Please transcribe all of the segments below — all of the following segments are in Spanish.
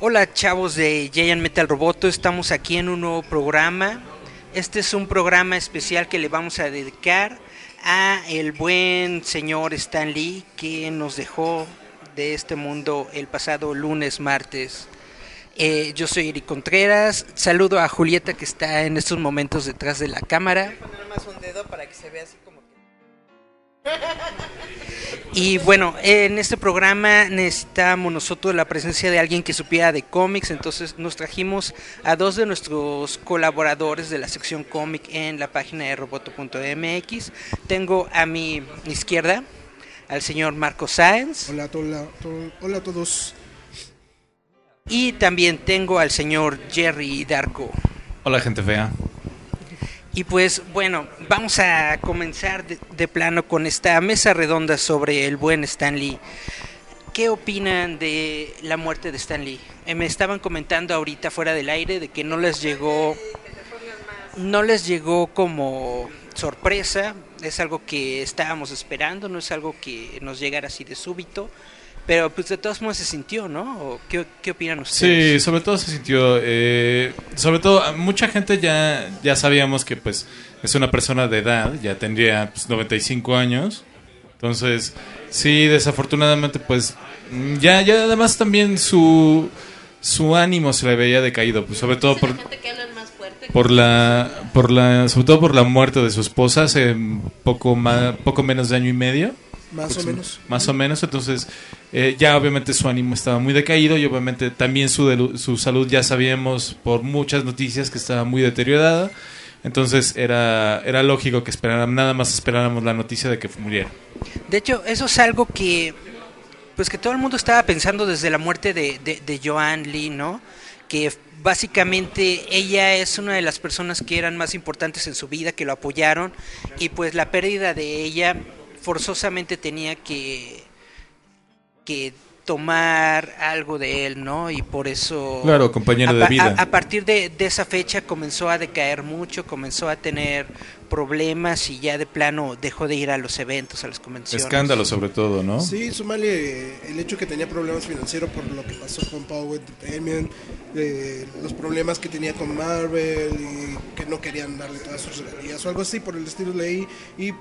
Hola chavos de Giant Metal Roboto, estamos aquí en un nuevo programa. Este es un programa especial que le vamos a dedicar a el buen señor Stan Lee que nos dejó de este mundo el pasado lunes, martes. Eh, yo soy Eric Contreras, saludo a Julieta que está en estos momentos detrás de la cámara. poner más un dedo para que se vea así. Y bueno, en este programa necesitamos nosotros la presencia de alguien que supiera de cómics, entonces nos trajimos a dos de nuestros colaboradores de la sección cómic en la página de roboto.mx. Tengo a mi izquierda al señor Marco Sáenz Hola, to- hola, hola a todos. y también tengo al señor Jerry Darko. Hola gente fea. Y pues bueno, vamos a comenzar de, de plano con esta mesa redonda sobre el buen Stan Lee. ¿Qué opinan de la muerte de Stan Lee? Eh, me estaban comentando ahorita fuera del aire de que no les llegó no les llegó como sorpresa, es algo que estábamos esperando, no es algo que nos llegara así de súbito, pero pues de todos modos se sintió, ¿no? ¿O qué, qué opinan Sí, ustedes? sobre todo se sintió, eh, sobre todo mucha gente ya ya sabíamos que pues es una persona de edad, ya tendría pues, 95 años, entonces sí, desafortunadamente pues ya ya además también su su ánimo se le veía decaído, pues sobre todo por gente que habla. Por la por la sobre todo por la muerte de su esposa hace poco más poco menos de año y medio Más o menos. más o menos entonces eh, ya obviamente su ánimo estaba muy decaído y obviamente también su su salud ya sabíamos por muchas noticias que estaba muy deteriorada entonces era era lógico que esperáramos nada más esperáramos la noticia de que muriera De hecho, eso es algo que pues que todo el mundo estaba pensando desde la muerte de, de, de Joan Lee, ¿no? Que básicamente ella es una de las personas que eran más importantes en su vida, que lo apoyaron, y pues la pérdida de ella forzosamente tenía que, que tomar algo de él, ¿no? Y por eso... Claro, compañero a, de vida. A, a partir de, de esa fecha comenzó a decaer mucho, comenzó a tener problemas y ya de plano dejó de ir a los eventos, a las convenciones. escándalo sobre todo no Sí, súmale eh, el hecho que tenía problemas financieros por lo que pasó con Power Entertainment, eh, los problemas que tenía con Marvel y que no querían darle todas sus regalías o algo así por el estilo leí y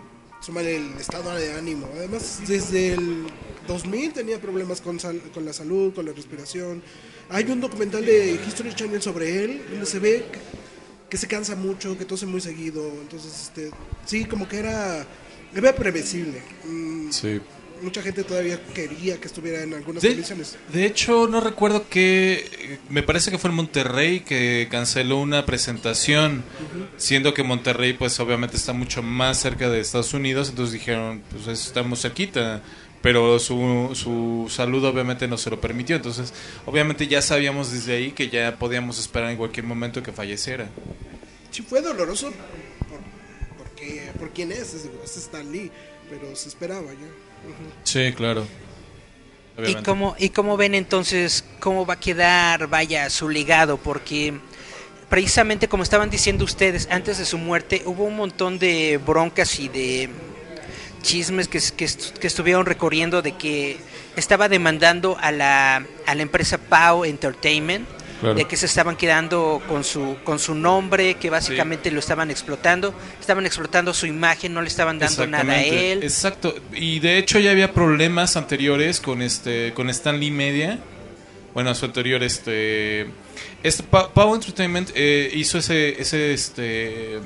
súmale el estado de ánimo. Además, desde el 2000 tenía problemas con, sal- con la salud, con la respiración. Hay un documental de History Channel sobre él donde se ve que, que se cansa mucho, que tose muy seguido. Entonces, este, sí, como que era, era previsible. Mm, sí mucha gente todavía quería que estuviera en algunas De, condiciones. de hecho, no recuerdo que. Me parece que fue en Monterrey que canceló una presentación. Siendo que Monterrey, pues obviamente está mucho más cerca de Estados Unidos. Entonces dijeron, pues estamos cerquita. Pero su, su salud obviamente no se lo permitió. Entonces, obviamente ya sabíamos desde ahí que ya podíamos esperar en cualquier momento que falleciera. Sí fue doloroso por, porque, por quién es, es, es Stan Lee, pero se esperaba ya. Sí, claro. ¿Y cómo, ¿Y cómo ven entonces cómo va a quedar, vaya, su legado? Porque precisamente como estaban diciendo ustedes, antes de su muerte hubo un montón de broncas y de chismes que, que, est- que estuvieron recorriendo de que estaba demandando a la, a la empresa Pau Entertainment, Claro. de que se estaban quedando con su, con su nombre, que básicamente lo estaban explotando, estaban explotando su imagen, no le estaban dando nada a él. Exacto. Y de hecho ya había problemas anteriores con este con Stanley Media. Bueno, su anterior este este Pa- Power Entertainment eh, hizo ese ese este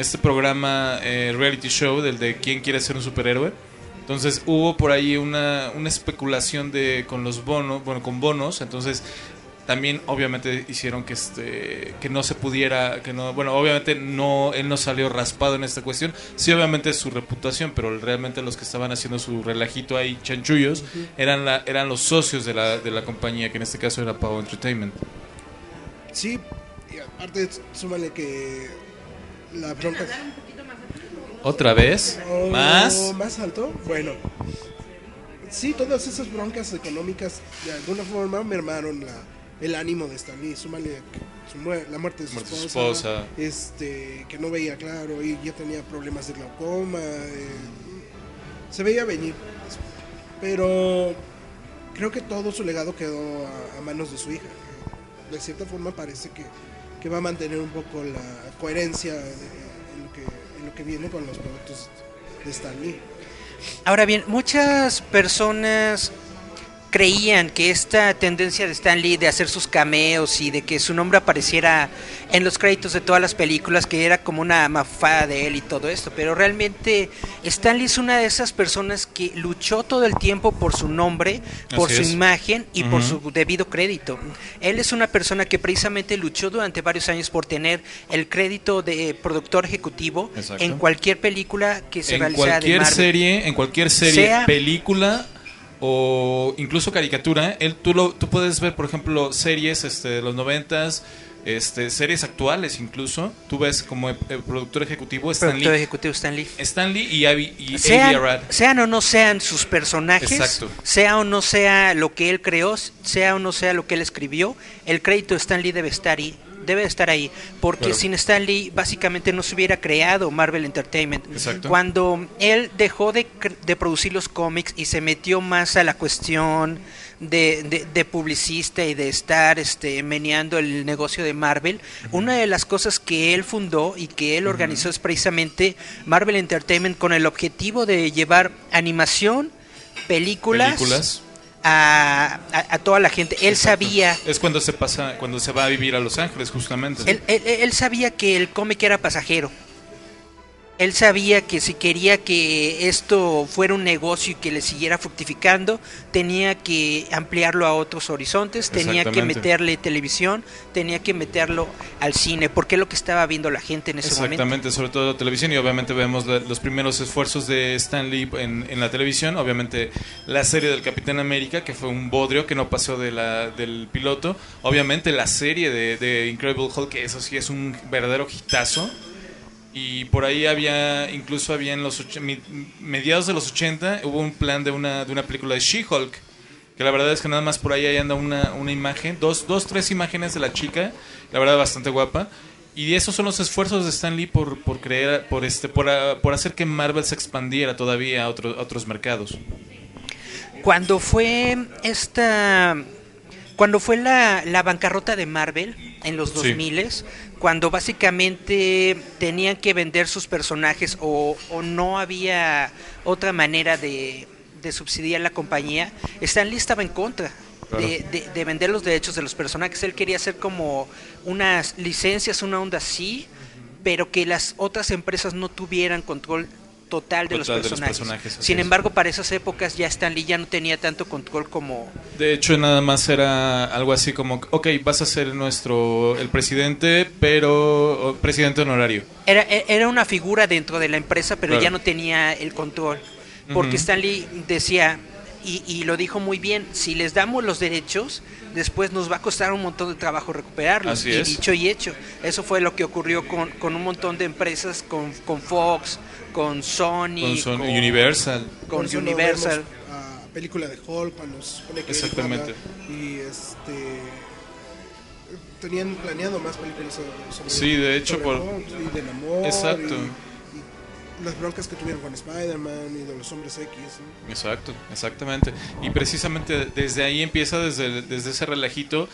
este programa eh, reality show del de quién quiere ser un superhéroe. Entonces hubo por ahí una, una especulación de con los bonos, bueno, con bonos, entonces también obviamente hicieron que este que no se pudiera que no bueno obviamente no él no salió raspado en esta cuestión. Sí obviamente su reputación pero realmente los que estaban haciendo su relajito ahí chanchullos eran la eran los socios de la de la compañía que en este caso era Pau Entertainment. Sí, y aparte súmale que la bronca... otra vez Oh, más ¿Más alto? Bueno. Sí, todas esas broncas económicas de alguna forma mermaron la, el ánimo de Stan Lee. Súmale su la muerte de su Muerte esposa, esposa. este que no veía claro y ya tenía problemas de glaucoma. eh, se veía venir. Pero creo que todo su legado quedó a, a manos de su hija. De cierta forma parece que, que va a mantener un poco la coherencia en, lo que, en lo que viene con los productos de Stan Lee. Ahora bien, muchas personas creían que esta tendencia de Stan Lee de hacer sus cameos y de que su nombre apareciera en los créditos de todas las películas, que era como una mafada de él y todo esto, pero realmente Stan Lee es una de esas personas que luchó todo el tiempo por su nombre, por Así su es. imagen y por su debido crédito. Él es una persona que precisamente luchó durante varios años por tener el crédito de productor ejecutivo Exacto. en cualquier película que se en realizara de cualquier Marvel. serie, en cualquier serie, Sea- película o incluso caricatura, él tú lo tú puedes ver, por ejemplo, series este de los noventas, este series actuales incluso, tú ves como el, el productor ejecutivo Stan productor Lee, ejecutivo Stan Lee. Stan Lee y Avi, y Sean, Arad. sean o no sean sus personajes, Exacto. sea o no sea lo que él creó, sea o no sea lo que él escribió, el crédito de Stan Lee debe estar ahí. Debe estar ahí, porque Claro. sin Stan Lee básicamente no se hubiera creado Marvel Entertainment. Exacto. Cuando él dejó de, de producir los cómics y se metió más a la cuestión de, de- de publicista y de estar este, meneando el negocio de Marvel, una de las cosas que él fundó y que él organizó es precisamente Marvel Entertainment con el objetivo de llevar animación, películas, películas. A, a- a toda la gente. Él Exacto. sabía Es cuando se pasa, cuando se va a vivir a Los Ángeles, justamente. él, él- él sabía que el cómic era pasajero. Él sabía que si quería que esto fuera un negocio y que le siguiera fructificando, tenía que ampliarlo a otros horizontes, tenía que meterle televisión, tenía que meterlo al cine, porque es lo que estaba viendo la gente en ese momento. Exactamente, sobre todo televisión y obviamente vemos la- los primeros esfuerzos de Stan Lee en, en la televisión, obviamente la serie del Capitán América que fue un bodrio que no pasó de la, del piloto, obviamente la serie de, de Incredible Hulk que eso sí es un verdadero hitazo y por ahí había incluso había en los mediados de los 80 hubo un plan de una de una película de She-Hulk que la verdad es que nada más por ahí, ahí anda una, una imagen, dos, dos, tres imágenes de la chica, la verdad bastante guapa. Y esos son los esfuerzos de Stan Lee por, por creer, por este, por, ah, por hacer que Marvel se expandiera todavía a, otro- a otros mercados. Cuando fue esta cuando fue la, la bancarrota de Marvel en los Sí. 2000 cuando básicamente tenían que vender sus personajes o, o no había otra manera de, de subsidiar la compañía, Stan Lee estaba en contra Claro. de, de- de vender los derechos de los personajes. Él quería hacer como unas licencias, una onda así, pero que las otras empresas no tuvieran control total de, los, Total de los personajes. Sin es. embargo, para esas épocas ya Stan Lee ya no tenía tanto control como... De hecho, nada más era algo así como, ok, vas a ser nuestro, el presidente, pero, presidente honorario. Era, e- era una figura dentro de la empresa, pero Claro. ya no tenía el control. Porque. Stan Lee decía, y, y lo dijo muy bien, si les damos los derechos, después nos va a costar un montón de trabajo recuperarlos. Así y es. dicho y hecho. Eso fue lo que ocurrió con, con un montón de empresas, con, con Fox, con Sony, Con, son- con- Universal. con Universal. vemos a película de Hulk cuando se supone que Exactamente. y este tenían planeado más películas sobre, sobre- Sí, de hecho, sobre por- Hulk y del amor Exacto. y las broncas que tuvieron con Spider-Man y de los hombres X. Exacto, exactamente. Y precisamente desde ahí empieza, desde, desde ese relajito.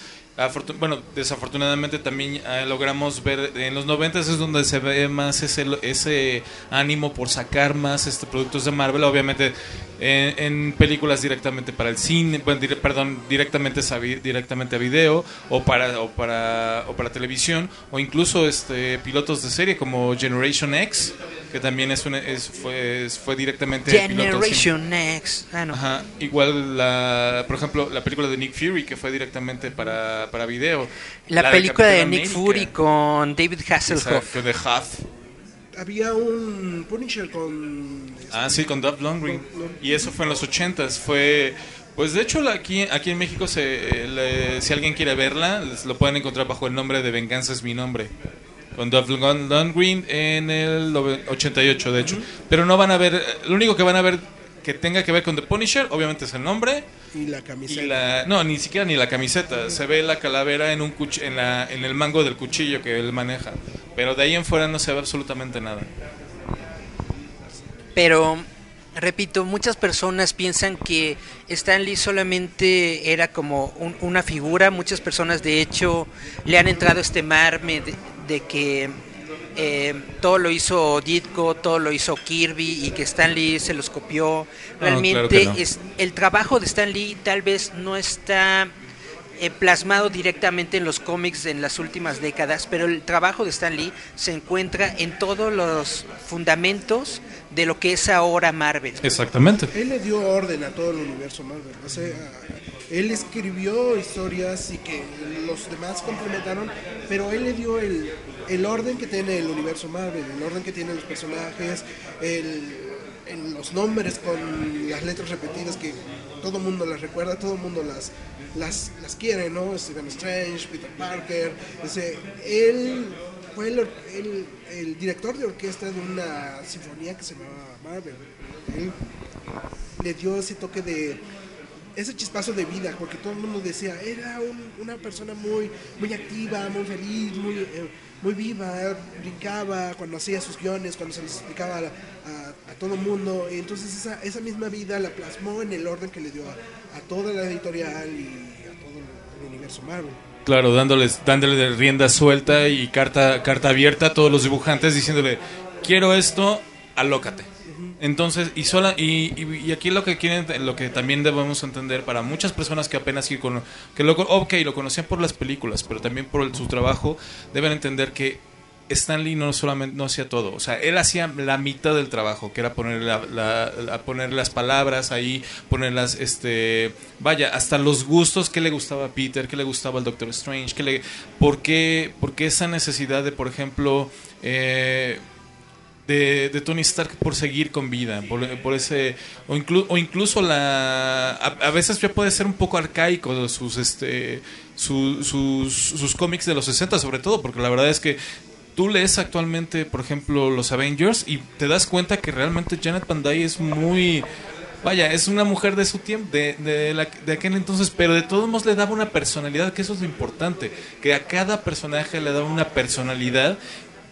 Bueno, desafortunadamente también ah, logramos ver, en los 90 es donde se ve más ese, ese ánimo por sacar más este productos de Marvel, obviamente en, películas directamente para el cine, bueno, dire- perdón, directamente a, directamente a video o para, o para, o para televisión, o incluso este pilotos de serie como Generation X, que también es, una, es fue, fue directamente piloto. Generation Next. Ah, no. Ajá, igual la, por ejemplo, la película de Nick Fury que fue directamente para, para video. La, película de Nick América. Fury con David Hasselhoff. Exacto, de Huff. había un Punisher con Ah, sí, con Dolph Lundgren. Y eso fue en los ochentas. Fue, pues de hecho aquí, aquí en México, se, le- si alguien quiere verla, lo pueden encontrar bajo el nombre de Venganza es mi nombre. Con Dolph Lund- Lundgren en el nove- 88, de hecho. Pero no van a ver, lo único que van a ver que tenga que ver con The Punisher, obviamente es el nombre. y la camiseta Y la, no, ni siquiera ni la camiseta. Se ve la calavera en un cuch- en, la, en el mango del cuchillo que él maneja. Pero de ahí en fuera no se ve absolutamente nada. Pero repito, muchas personas piensan que Stan Lee solamente era como un- una figura. Muchas personas, de hecho, le han entrado este marme de, que eh, todo lo hizo Ditko, todo lo hizo Kirby y que Stan Lee se los copió. claro Realmente no. es, el trabajo de Stan Lee tal vez no está eh, plasmado directamente en los cómics en las últimas décadas, pero el trabajo de Stan Lee se encuentra en todos los fundamentos de lo que es ahora Marvel. Exactamente. Él le dio orden a todo el universo Marvel. O sea, él escribió historias y que los demás complementaron, pero él le dio el, el orden que tiene el universo Marvel, el orden que tienen los personajes, el, en los nombres con las letras repetidas que todo el mundo las recuerda, todo el mundo las, las, las quiere, ¿no? Stephen Strange, Peter Parker, ese, él fue el, el- el director de orquesta de una sinfonía que se llamaba Marvel. Él le dio ese toque de ese chispazo de vida, porque todo el mundo decía, era un- una persona muy, muy activa, muy feliz, muy, eh, muy viva, brincaba cuando hacía sus guiones, cuando se los explicaba a, todo el mundo. Y entonces esa, esa misma vida la plasmó en el orden que le dio a, a toda la editorial y a todo el universo Marvel. Claro, dándoles, dándole rienda suelta y carta, carta abierta a todos los dibujantes diciéndole, quiero esto, alócate. Entonces, y sola, y, y- y aquí lo que quieren, lo que también debemos entender para muchas personas que apenas que, cono- que lo, ok, lo conocían por las películas, pero también por el- su trabajo, deben entender que Stan Lee no solamente no hacía todo, o sea, él hacía la mitad del trabajo, que era poner la, la- la- poner las palabras ahí, ponerlas, este, vaya, hasta los gustos que le gustaba a Peter, que le gustaba al Doctor Strange, que le, por qué, por qué esa necesidad de, por ejemplo, eh, de, de Tony Stark por seguir con vida, por, por ese o, inclu- o incluso la a, a veces ya puede ser un poco arcaico sus este su- sus, sus cómics de los 60 sobre todo, porque la verdad es que tú lees actualmente, por ejemplo, los Avengers y te das cuenta que realmente Janet Dyne es muy Vaya, es una mujer de su tiempo, de, de, la- de aquel entonces, pero de todos modos le daba una personalidad, que eso es lo importante, que a cada personaje le daba una personalidad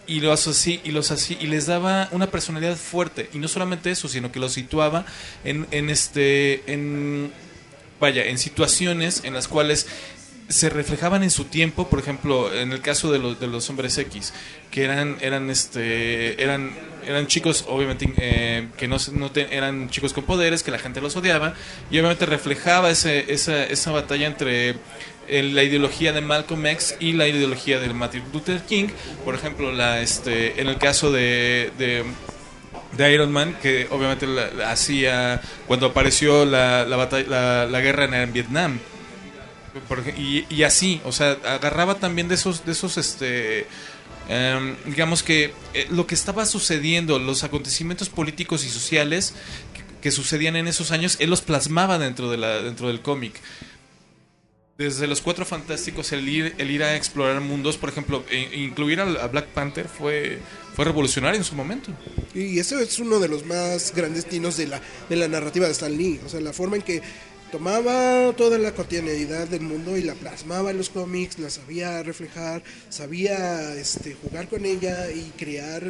y los así y los así y les daba una personalidad fuerte y no solamente eso sino que los situaba en, en este en vaya en situaciones en las cuales se reflejaban en su tiempo por ejemplo en el caso de los de los hombres X que eran eran este eran eran chicos obviamente eh, que no, no eran chicos con poderes que la gente los odiaba y obviamente reflejaba ese, esa, esa batalla entre en la ideología de Malcolm X y la ideología de Martin Luther King. Por ejemplo, la, este, en el caso de, de, Iron Man, que obviamente la- hacía cuando apareció la, la, batalla- la, la guerra en Vietnam. Y, así, o sea, agarraba también de esos, de esos, este, em, digamos que eh, lo que estaba sucediendo, los acontecimientos políticos y sociales que, sucedían en esos años, él los plasmaba dentro de la, dentro del cómic desde los cuatro fantásticos el ir, el ir a explorar mundos, por ejemplo, e- incluir a, Black Panther fue, fue revolucionario en su momento. Y ese es uno de los más grandes tinos de la, de la narrativa de Stan Lee. O sea, la forma en que tomaba toda la cotidianidad del mundo y la plasmaba en los cómics, la sabía reflejar, sabía este, jugar con ella y crear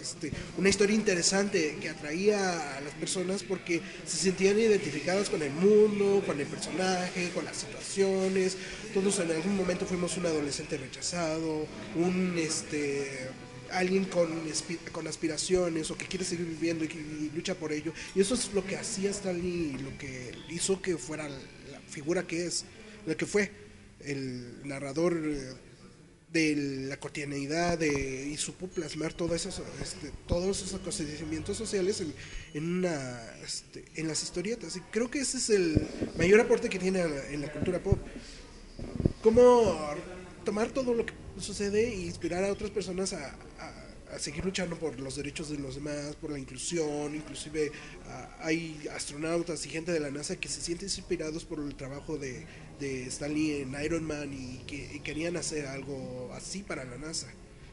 este, una historia interesante que atraía a las personas porque se sentían identificadas con el mundo, con el personaje, con las situaciones. Todos en algún momento fuimos un adolescente rechazado, un este alguien con, con aspiraciones o que quiere seguir viviendo y, y lucha por ello. Y eso es lo que hacía Stanley, lo que hizo que fuera la figura que es, la que fue el narrador eh, de la cotidianidad de, y supo plasmar todas esas, este, todos esos acontecimientos sociales en, en, una, este, en las historietas. Y creo que ese es el mayor aporte que tiene en la cultura pop cómo tomar todo lo que sucede e inspirar a otras personas a, a- a seguir luchando por los derechos de los demás, por la inclusión, inclusive ah, hay astronautas y gente de la NASA que se sienten inspirados por el trabajo de, de Stan Lee en Iron Man y que y querían hacer algo así para la NASA.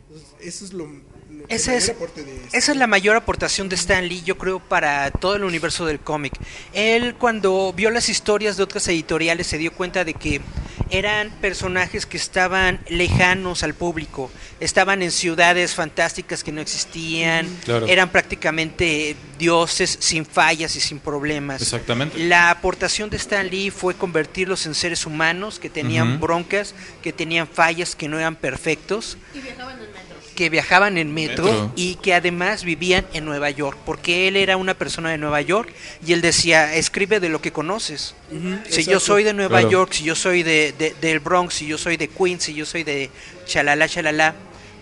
Entonces, eso es lo, lo- el Esa mayor es, aporte de esa es la mayor aportación de Stan Lee, yo creo, para todo el universo del cómic. Él cuando vio las historias de otras editoriales se dio cuenta de que eran personajes que estaban lejanos al público, estaban en ciudades fantásticas que no existían, Claro. eran prácticamente dioses sin fallas y sin problemas. Exactamente. La aportación de Stan Lee fue convertirlos en seres humanos que tenían broncas, que tenían fallas, que no eran perfectos, Y viajaban en metro. Que viajaban en metro, Metro. y que además vivían en Nueva York, porque él era una persona de Nueva York y él decía, escribe de lo que conoces. Si yo soy de Nueva Claro. York, si yo soy de, de- del Bronx, si yo soy de Queens, si yo soy de chalala, chalala,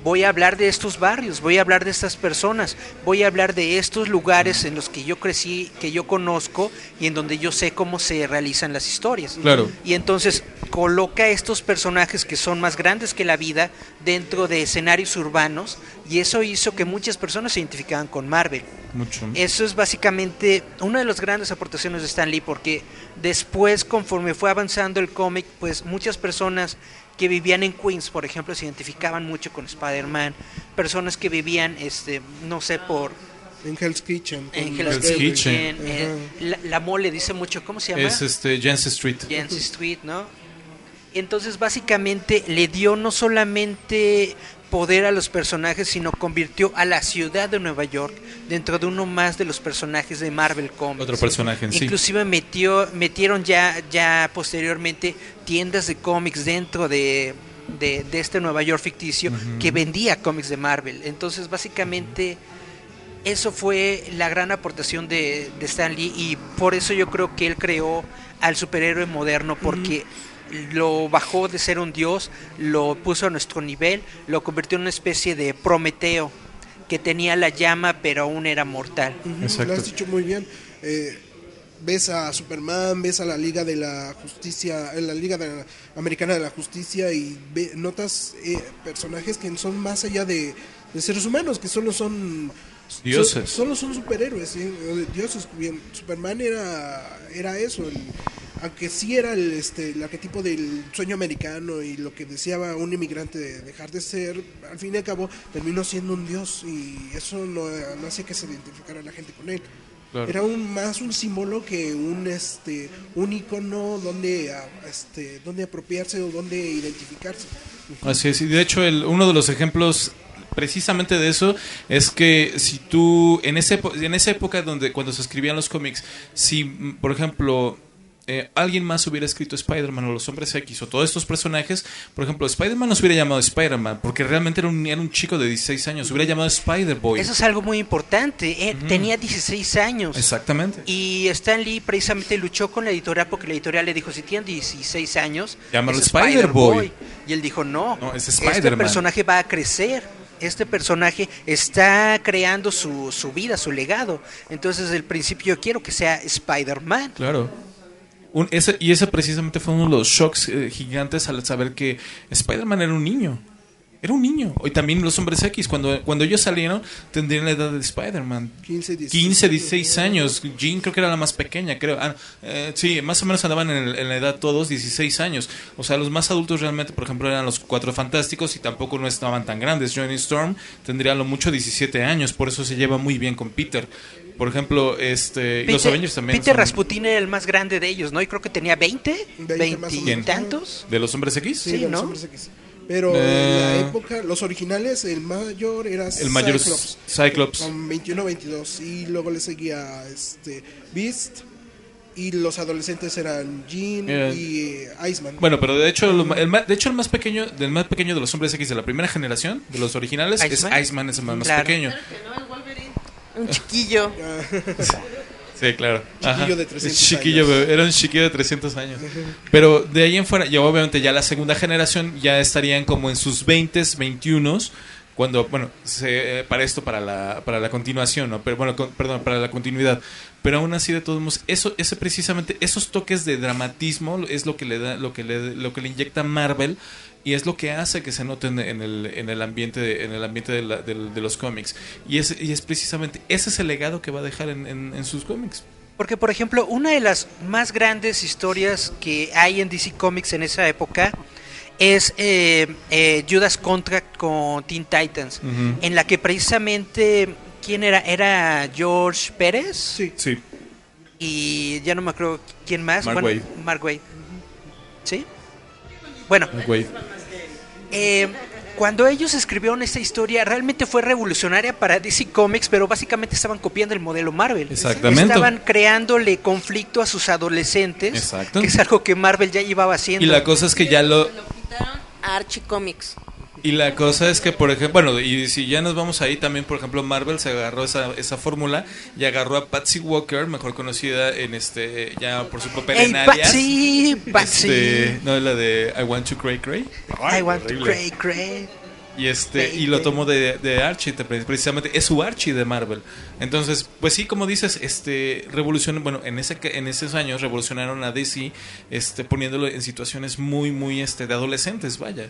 voy a hablar de estos barrios, voy a hablar de estas personas, voy a hablar de estos lugares en los que yo crecí, que yo conozco y en donde yo sé cómo se realizan las historias. Claro. Y entonces coloca estos personajes que son más grandes que la vida dentro de escenarios urbanos y eso hizo que muchas personas se identificaban con Marvel. Mucho. Eso es básicamente una de las grandes aportaciones de Stan Lee porque después conforme fue avanzando el cómic, pues muchas personas que vivían en Queens, por ejemplo, se identificaban mucho con Spider-Man, personas que vivían, este, no sé, por En Hell's Kitchen. en Hell's Hell's. Kitchen, Ajá. eh, la, la mole dice mucho, ¿cómo se llama? Es este Jansen Street. Yancey Street, ¿no? Entonces básicamente le dio no solamente poder a los personajes, sino convirtió a la ciudad de Nueva York dentro de uno más de los personajes de Marvel Comics. Otro personaje en sí. Inclusive metió, metieron ya, ya posteriormente tiendas de cómics dentro de, de, de este Nueva York ficticio que vendía cómics de Marvel. Entonces básicamente eso fue la gran aportación de, de Stan Lee y por eso yo creo que él creó al superhéroe moderno porque lo bajó de ser un dios, lo puso a nuestro nivel, lo convirtió en una especie de Prometeo que tenía la llama pero aún era mortal. Exacto. Lo has dicho muy bien. Eh, ves a Superman, ves a la Liga de la Justicia, en la Liga de la- Americana de la Justicia y ve- notas eh, personajes que son más allá de, de seres humanos, que solo son Dioses. so- solo son superhéroes, ¿sí? Eh, dioses. Bien, Superman era era eso, el- aunque sí era el, este, el arquetipo del sueño americano y lo que deseaba un inmigrante de dejar de ser, al fin y al cabo terminó siendo un dios y eso no, no hace que se identificara la gente con él. Claro. Era un más un símbolo que un este un icono donde este donde apropiarse o donde identificarse. Así es, y de hecho el, uno de los ejemplos precisamente de eso es que si tú en ese en esa época donde cuando se escribían los cómics, si por ejemplo eh, alguien más hubiera escrito Spider-Man o los Hombres X o todos estos personajes, por ejemplo, Spider-Man no se hubiera llamado Spider-Man porque realmente era un, era un chico de 16 años, se hubiera llamado Spider-Boy. Eso es algo muy importante. eh, Tenía 16 años. Exactamente. Y Stan Lee precisamente luchó con la editorial porque la editorial le dijo, si tienes 16 años, Llámalo Spider-Boy". Y él dijo, no, No, es este Spider-Man". personaje va a crecer. Este personaje está creando su, su vida, su legado. Entonces, desde el principio yo quiero que sea Spider-Man. Claro. Un- ese, y ese precisamente fue uno de los shocks eh, gigantes al saber que Spider-Man era un niño. Era un niño. Y también los hombres X, cuando, cuando ellos salieron, tendrían la edad de Spider-Man. 15, 16. 15, 16 años. Jean creo que era la más pequeña, creo. Ah, eh, sí, más o menos andaban en, el- en la edad todos 16 años. O sea, los más adultos realmente, por ejemplo, eran los Cuatro Fantásticos y tampoco no estaban tan grandes. Johnny Storm tendría lo mucho 17 años, por eso se lleva muy bien con Peter. Por ejemplo, este, y los Peter- Avengers también. Peter son- Rasputin era el más grande de ellos, ¿no? Y creo que tenía 20, 20 más o 20 y tantos. ¿De los hombres X? Sí, Sí, de los ¿no? hombres X. Pero Eh. en la época, los originales, el mayor era El mayor Cyclops, Cyclops. con 21-22. Y luego le seguía este Beast. Y los adolescentes eran Jean Eh. y eh, Iceman. Bueno, pero de hecho, lo ma- el, de hecho el más pequeño, del más pequeño de los hombres X de la primera generación, de los originales, ¿Iceman? es Iceman, es el más, pequeño. Claro que no, el Wolverine. Un chiquillo. Sí, claro. Chiquillo de 300 Chiquillo, años. bebé, era un chiquillo de 300 años. Pero de ahí en fuera, ya obviamente ya la segunda generación ya estarían como en sus 20s, 21 cuando, bueno, se, eh, para esto, para la, para la continuación, ¿no? Pero bueno, con- perdón, para la continuidad. Pero aún así, de todos modos, eso, ese precisamente, esos toques de dramatismo es lo que le da, lo que le, lo que le inyecta Marvel y es lo que hace que se noten en el, en el ambiente, de, en el ambiente de, la- del- de los cómics. Y es, y es precisamente, ese es el legado que va a dejar en, en- en sus cómics. Porque, por ejemplo, una de las más grandes historias que hay en DC Comics en esa época es eh, eh, Judas Contract con Teen Titans, en la que precisamente, ¿quién era? Era George Pérez Sí. Sí. y ya no me acuerdo quién más. Mark Waid. Mark Waid. ¿Sí? Bueno, Wade. Eh, cuando ellos escribieron esta historia, realmente fue revolucionaria para DC Comics, pero básicamente estaban copiando el modelo Marvel. Exactamente. Estaban creándole conflicto a sus adolescentes, Exacto. que es algo que Marvel ya llevaba haciendo. Y la cosa es que ya lo... Lo quitaron a Archie Comics. Y la cosa es que, por ejemplo, bueno, y si ya nos vamos ahí, también, por ejemplo, Marvel se agarró esa, esa fórmula y agarró a Patsy Walker, mejor conocida en este, ya por su papel ¡Ey, en Alias. Patsy! ¡Patsy! Este, no, la de I Want to Cray Cray. I want to cray, cray. Y este y lo tomó de, de Archie, te- precisamente es su Archie de Marvel. Entonces, pues sí, como dices, este revolucionó, bueno, en ese en esos años revolucionaron a DC este poniéndolo en situaciones muy muy este de adolescentes, vaya.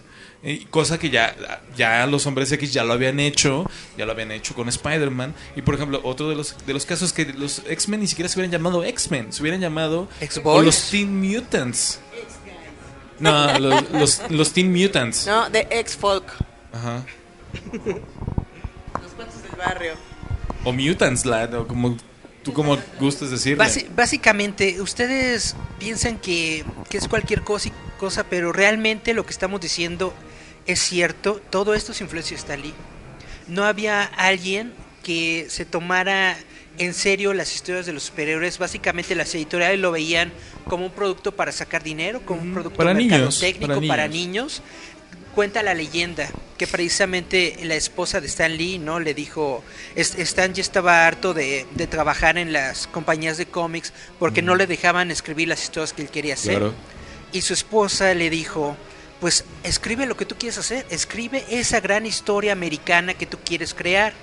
Cosa que ya ya los hombres X ya lo habían hecho, ya lo habían hecho con Spider-Man y por ejemplo, otro de los de los casos que los X-Men ni siquiera se hubieran llamado X-Men, se hubieran llamado o los Teen Mutants. No, los, los, los Teen Mutants. No, de ex-folk. Ajá. Los cuentos del barrio. O Mutants, lad, o como tú como gustes. Basi- básicamente, ustedes piensan que, que es cualquier cosa, y- cosa, pero realmente lo que estamos diciendo es cierto. Todo esto es influencia de Stan Lee. No había alguien que se tomara en serio las historias de los superhéroes. Básicamente las editoriales lo veían como un producto para sacar dinero, como un producto Para niños, mercadotecnico para para niños. Cuenta la leyenda que precisamente la esposa de Stan Lee no le dijo, "Es- Stan ya estaba harto de, de trabajar en las compañías de cómics porque no le dejaban escribir las historias que él quería hacer. Claro. Y su esposa le dijo, pues escribe lo que tú quieres hacer, escribe esa gran historia americana que tú quieres crear.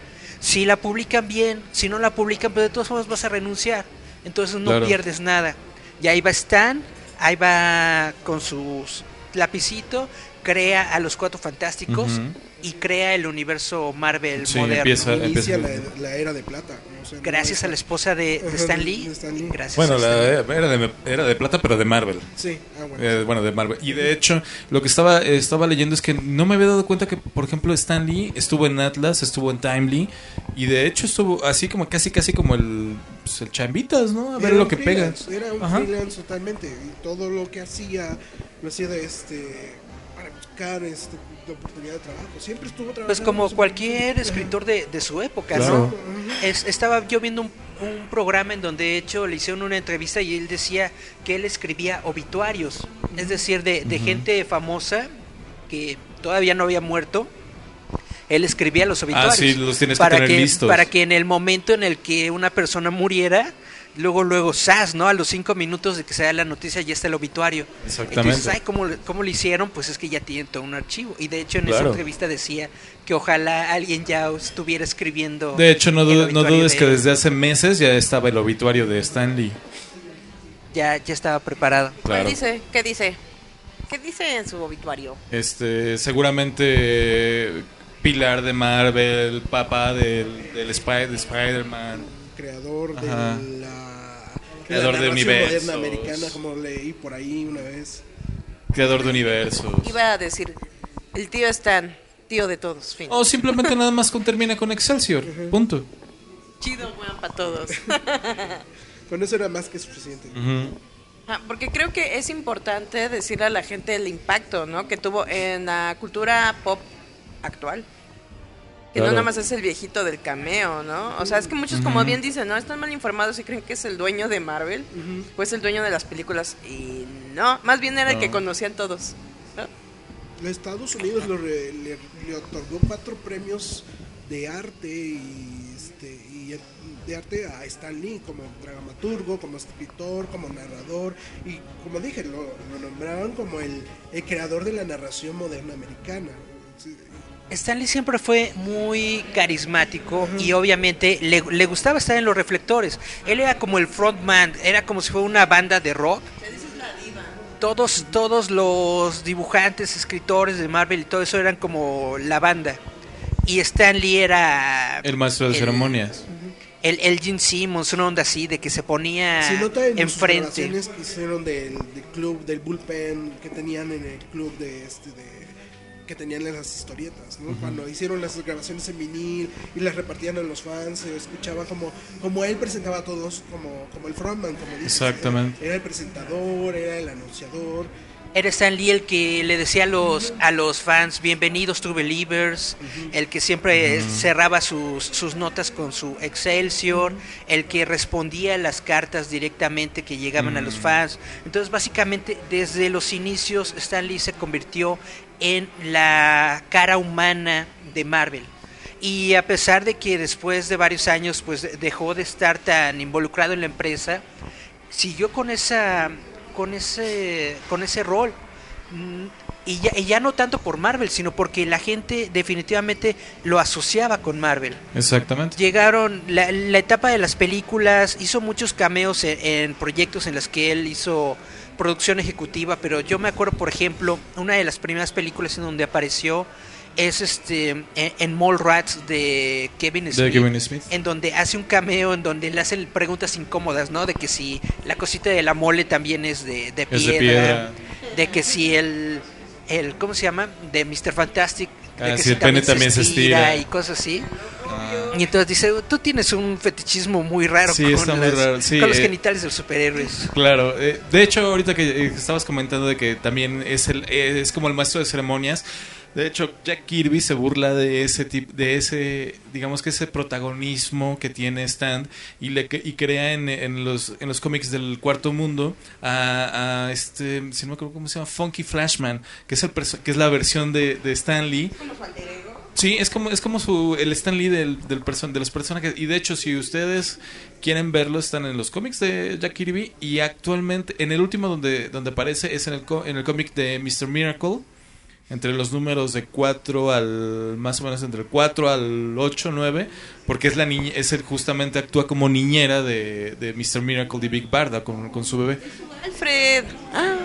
Si la publican bien, si no la publican, pues de todas formas vas a renunciar. Entonces no Claro. pierdes nada. Y ahí va Stan, ahí va con sus lapicito, crea a los cuatro fantásticos y crea el universo Marvel Sí, moderno. empieza- Inicia la, empieza- la era de plata. o sea, no Gracias a la esposa de, de Stan Lee. de Stan Lee. Gracias Bueno, Stan Lee. era, de, era de plata, pero de Marvel. Sí, ah, bueno. Eh, bueno, de Marvel. Y de hecho, lo que estaba, estaba leyendo es que no me había dado cuenta que, por ejemplo, Stan Lee estuvo en Atlas, estuvo en Timely, y de hecho estuvo así como casi, casi como el, pues, el chambitas, ¿no? A ver Era lo que pega. Era un Ajá. freelance totalmente. Y todo lo que hacía, lo hacía de este, buscar este, de oportunidad de trabajo. Siempre estuvo trabajando. Pues como cualquier escritor de, de su época, Claro. ¿no? Es- estaba yo viendo un, un programa en donde de hecho le hicieron una entrevista y él decía que él escribía obituarios, es decir, de, de gente famosa que todavía no había muerto. Él escribía los obituarios Ah, sí, los tienes que para tener que listos. para que en el momento en el que una persona muriera, luego luego sas, ¿no? A los cinco minutos de que se da la noticia ya está el obituario. Exactamente. Entonces, ay, ¿cómo, le- ¿cómo lo hicieron? Pues es que ya tienen todo un archivo. Y de hecho en esa entrevista decía que ojalá alguien ya estuviera escribiendo. De hecho, no, du- no dudes de que desde hace meses ya estaba el obituario de Stan Lee. Ya, ya estaba preparado. Claro. ¿Qué dice? ¿Qué dice? ¿Qué dice en su obituario? Este, seguramente eh, Pilar de Marvel, papá del, del Spy- de Spider-Man. Creador de Ajá. la Creador la de universos. moderna americana, como leí por ahí una vez. creador de universos. Iba a decir, el tío Stan, tío de todos, fin. O simplemente nada más con, termina con Excelsior. Punto. Chido, bueno, para todos. Con eso era más que suficiente. Ujú. Ah, porque creo que es importante decirle a la gente el impacto, ¿no? Que tuvo en la cultura pop actual. Que Claro. no nada más es el viejito del cameo, ¿no? O sea, es que muchos, como bien dicen, ¿no? Están mal informados y creen que es el dueño de Marvel, pues el dueño de las películas. Y no, más bien era el que No. conocían todos. ¿no? Los Estados Unidos lo re- le, le otorgó cuatro premios de arte y, este, y de arte a Stan Lee como dramaturgo, como escritor, como narrador y como dije, lo, lo nombraron como el, el creador de la narración moderna americana. Sí, Stanley siempre fue muy carismático y obviamente le, le gustaba estar en los reflectores. Él era como el frontman, era como si fuera una banda de rock. Todos, todos los dibujantes, escritores de Marvel y todo eso eran como la banda. Y Stanley era... El maestro de el- ceremonias. El, el Gene Simmons, una onda así, de que se ponía nota en enfrente. que hicieron del, del club, del bullpen que tenían en el club de este de que tenían en las historietas, ¿no? Cuando hicieron las grabaciones en vinil y las repartían a los fans, se escuchaba como, como él presentaba a todos como, como el frontman, como dices. Exactamente. Era el presentador, era el anunciador Era Stan Lee el que le decía a los, a los fans, bienvenidos to Believers, el que siempre cerraba sus, sus notas con su Excelsior, el que respondía a las cartas directamente que llegaban a los fans. Entonces, básicamente, desde los inicios, Stan Lee se convirtió en la cara humana de Marvel. Y a pesar de que después de varios años pues dejó de estar tan involucrado en la empresa, siguió con esa con ese con ese rol. Mm, Y ya, y ya no tanto por Marvel, sino porque la gente definitivamente lo asociaba con Marvel. Exactamente. Llegaron la, la etapa de las películas, hizo muchos cameos en, en proyectos en los que él hizo producción ejecutiva, pero yo me acuerdo, por ejemplo, una de las primeras películas en donde apareció es este en, en Mallrats de Kevin Smith, Kevin Smith. en donde hace un cameo en donde le hacen preguntas incómodas, ¿no? De que si la cosita de la mole también es de, de Es piedra, de piedra. de que si el el ¿cómo se llama? de Mr. Fantastic de Ah, que sí, el pene también se estira. y cosas así. Y entonces dice, tú tienes un fetichismo muy raro Sí, con, está muy las- raro, sí, con los eh. genitales de los superhéroes. Claro, eh, de hecho ahorita que eh, estabas comentando de que también es el eh, es como el maestro de ceremonias. De hecho, Jack Kirby se burla de ese tipo, de ese, digamos que ese protagonismo que tiene Stan y le y crea en, en los en los cómics del Cuarto Mundo a, a este, si no me acuerdo cómo se llama, Funky Flashman, que es el que es la versión de, de Stan Lee. Sí, es como es como su el Stan Lee del, del person- de los personajes y de hecho si ustedes quieren verlo están en los cómics de Jack Kirby y actualmente en el último donde donde aparece es en el en el cómic de Mr. Miracle entre los números de 4 al más o menos entre el 4 al 8 9 porque es la niña es el justamente actúa como niñera de, de Mr. Miracle de Big Barda con, con su bebé. Alfred. Ah.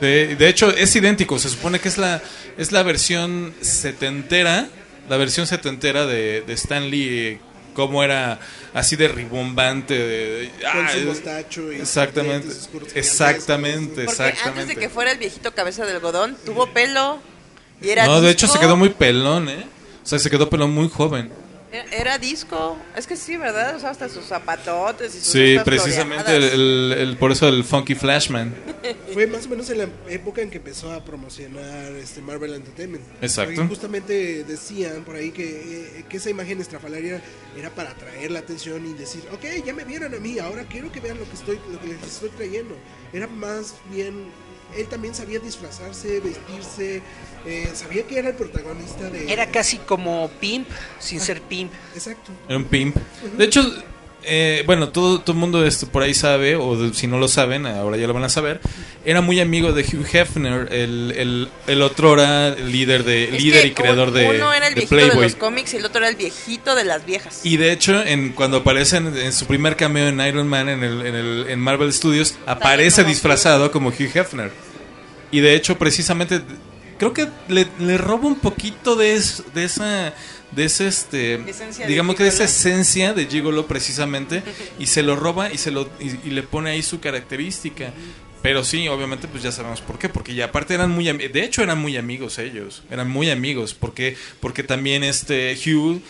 De, de hecho, es idéntico. Se supone que es la, es la versión setentera. La versión setentera de, de Stan Lee. Cómo era así de ribombante. De, de- Con ah, su eh, mostacho y Exactamente. Exactamente, Porque antes exactamente. de que fuera el viejito cabeza de algodón, tuvo pelo. Y era No, de hecho se quedó muy pelón, ¿eh? O sea, se quedó pelón muy joven. Era, disco. Es que sí, ¿verdad? Usaba hasta sus zapatotes y sus Sí, precisamente el, el- el- por eso el Funky Flashman. Fue más o menos en la época en que empezó a promocionar este Marvel Entertainment. Exacto. Porque justamente decían por ahí que, eh, que esa imagen estrafalaria era para atraer la atención y decir, ok, ya me vieron a mí, ahora quiero que vean lo que estoy, lo que les estoy trayendo. Era más bien, él también sabía disfrazarse, vestirse, eh, sabía que era el protagonista de... Era casi como pimp sin ser pimp. Exacto. Era un pimp. De hecho, eh, bueno, todo, todo el mundo esto por ahí sabe, o de- si no lo saben, ahora ya lo van a saber. Era muy amigo de Hugh Hefner, el, el, el otrora líder, de, Es líder y creador de, Uno era el de viejito de Playboy. los cómics y el otro era el viejito de las viejas. Y de hecho, en, cuando aparece en, en su primer cameo en Iron Man en, el, en, el, en Marvel Studios, aparece como disfrazado como Hugh Hefner. Y de hecho, precisamente, creo que le, le roba un poquito de, es- de esa... De ese, este, Esencia de digamos que de esa Gigolo. esencia de Gigolo precisamente, y se lo roba y se lo y, y le pone ahí su característica. Pero sí, obviamente, pues ya sabemos por qué, porque ya aparte eran muy, de hecho eran muy amigos ellos, eran muy amigos, porque, porque también este Hugh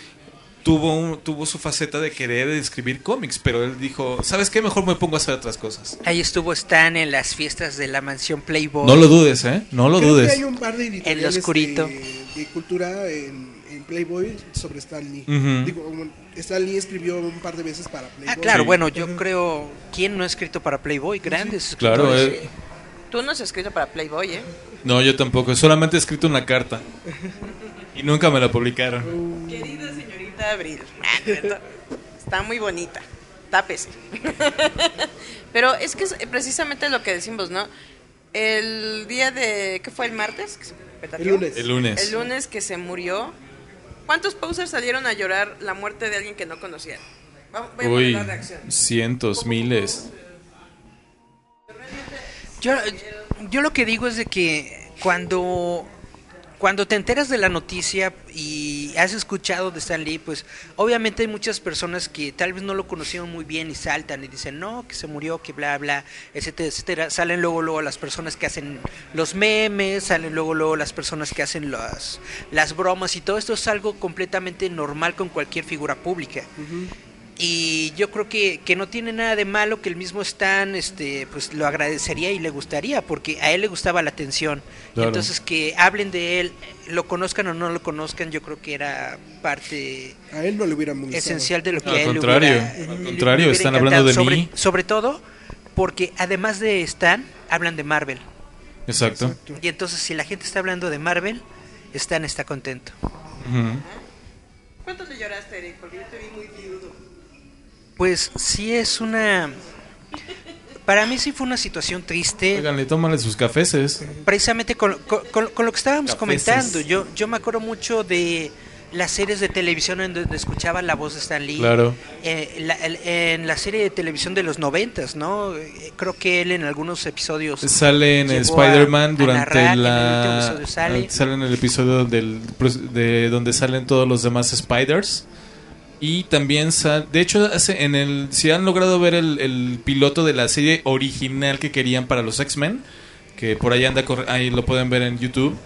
tuvo, un- tuvo su faceta de querer escribir cómics, pero él dijo, ¿sabes qué? Mejor me pongo a hacer otras cosas. Ahí estuvo Stan en las fiestas de la mansión Playboy. No lo dudes, ¿eh? No lo Creo dudes. que hay un par de editoriales oscurito. de, de cultura en, en Playboy sobre Stan Lee. Digo, Stan Lee escribió un par de veces para Playboy. Ah, claro, Sí. bueno, yo creo. ¿Quién no ha escrito para Playboy? Grandes Claro, escritores. eh, Tú no has escrito para Playboy, ¿eh? no, yo tampoco, solamente he escrito una carta. Y nunca me la publicaron. Querida señorita Abril. Ah, Está muy bonita. Tápese. Pero es que es precisamente lo que decimos, ¿no? El día de. ¿Qué fue el martes? El lunes. El lunes. El lunes que se murió. ¿Cuántos posers salieron a llorar la muerte de alguien que no conocían? Vamos, voy a Uy, la reacción. cientos, miles. Yo, yo lo que digo es de que cuando, cuando te enteras de la noticia y has escuchado de Stan Lee, pues obviamente hay muchas personas que tal vez no lo conocieron muy bien y saltan y dicen, no, que se murió, que bla, bla, etcétera, etcétera. Salen luego, luego las personas que hacen los memes, salen luego, luego las personas que hacen las, las bromas y todo esto es algo completamente normal con cualquier figura pública. Y yo creo que, que no tiene nada de malo que el mismo Stan este pues lo agradecería y le gustaría porque a él le gustaba la atención Claro. entonces que hablen de él lo conozcan o no lo conozcan yo creo que era parte A él no le hubiera gustado. esencial de lo que Al a él le contrario, hubiera- al le- le contrario, hubiera están hablando de sobre, mí. sobre todo porque además de Stan hablan de Marvel Exacto. Exacto. y entonces si la gente está hablando de Marvel Stan está contento. ¿Cuánto le lloraste, Eric? Porque yo te vi muy. Pues sí es una para mí sí fue una situación triste Oigan, le tómale sus cafeces. precisamente con, con- con- con lo que estábamos comentando. Yo, yo me acuerdo mucho de las series de televisión en donde escuchaba la voz de Stan Lee. Claro. Eh, la- el- en la serie de televisión de los noventas, ¿no? Eh, Creo que él en algunos episodios Sale en a- Spider-Man durante en el la. episodio sale. sale en el episodio del, de donde salen todos los demás Spiders. Y también sal- de hecho, hace en el si han logrado ver el, el piloto de la serie original que querían para los X-Men, que por ahí anda, ahí lo pueden ver en YouTube.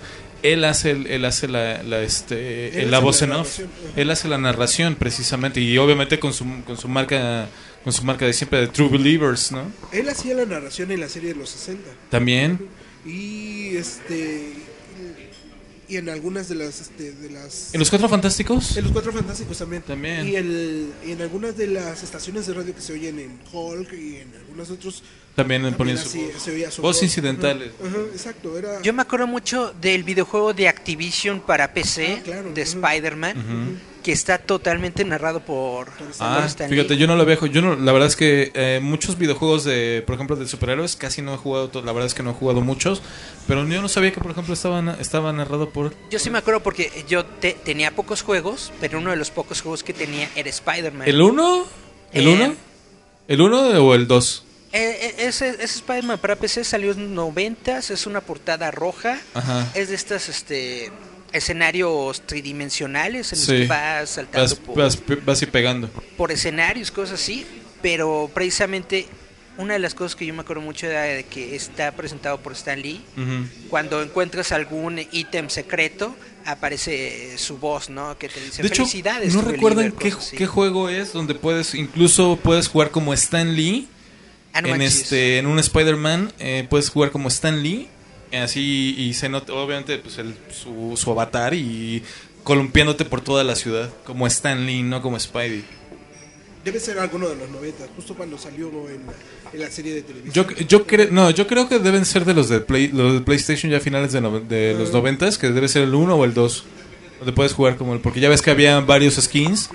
Él hace, el- él hace la, la, este, Él la hace voz la en off. Él hace la narración precisamente y obviamente con su, con su marca con su marca de siempre de True Believers, ¿no? Él hacía la narración en la serie de los 60. También. Y este. Y en algunas de las. Este, de las ¿En los Cuatro Fantásticos? en los Cuatro Fantásticos también. También. Y, el, y en algunas de las estaciones de radio que se oyen en Hulk y en algunos otros. También también ponían su voz. se oía su Voz voz. incidentales. Ajá, ajá, exacto. Era. Yo me acuerdo mucho del videojuego de Activision para PC Ah, claro, de. Spider-Man, que está totalmente narrado por, Ah, Stan Lee. fíjate, yo no lo veo. Yo no, la verdad es que eh, muchos videojuegos de, por ejemplo, de superhéroes casi no he jugado. La verdad es que no he jugado muchos, pero yo no sabía que, por ejemplo, estaba estaba narrado por. Yo sí me acuerdo porque yo te- tenía pocos juegos, pero uno de los pocos juegos que tenía era Spider-Man. ¿El 1? ¿El Eh. 1? ¿El 1 o el 2? Eh, eh, ese, ese Spider-Man para PC salió en 90 es una portada roja. Ajá. Es de estas este escenarios tridimensionales en los que vas saltando Vas, por, vas, vas y pegando. por escenarios, cosas así. Pero precisamente una de las cosas que yo me acuerdo mucho era de que está presentado por Stan Lee. Cuando encuentras algún ítem secreto, aparece su voz, ¿no? Que te dice De hecho, felicidades. ¿no tu recuerdan believer", qué, juego es donde puedes, incluso puedes jugar como Stan Lee? Ah, no en manches. este en un Spider-Man eh, puedes jugar como Stan Lee así y se nota obviamente pues el, su, su avatar y columpiándote por toda la ciudad como Stan Lee no como Spidey. Debe ser alguno de los 90, justo cuando salió en la, en la serie de televisión. yo yo creo no yo creo que deben ser de los de Play, los de PlayStation ya finales de, nove- de los noventas que debe ser el 1 o el 2 donde puedes jugar como el porque ya ves que había varios skins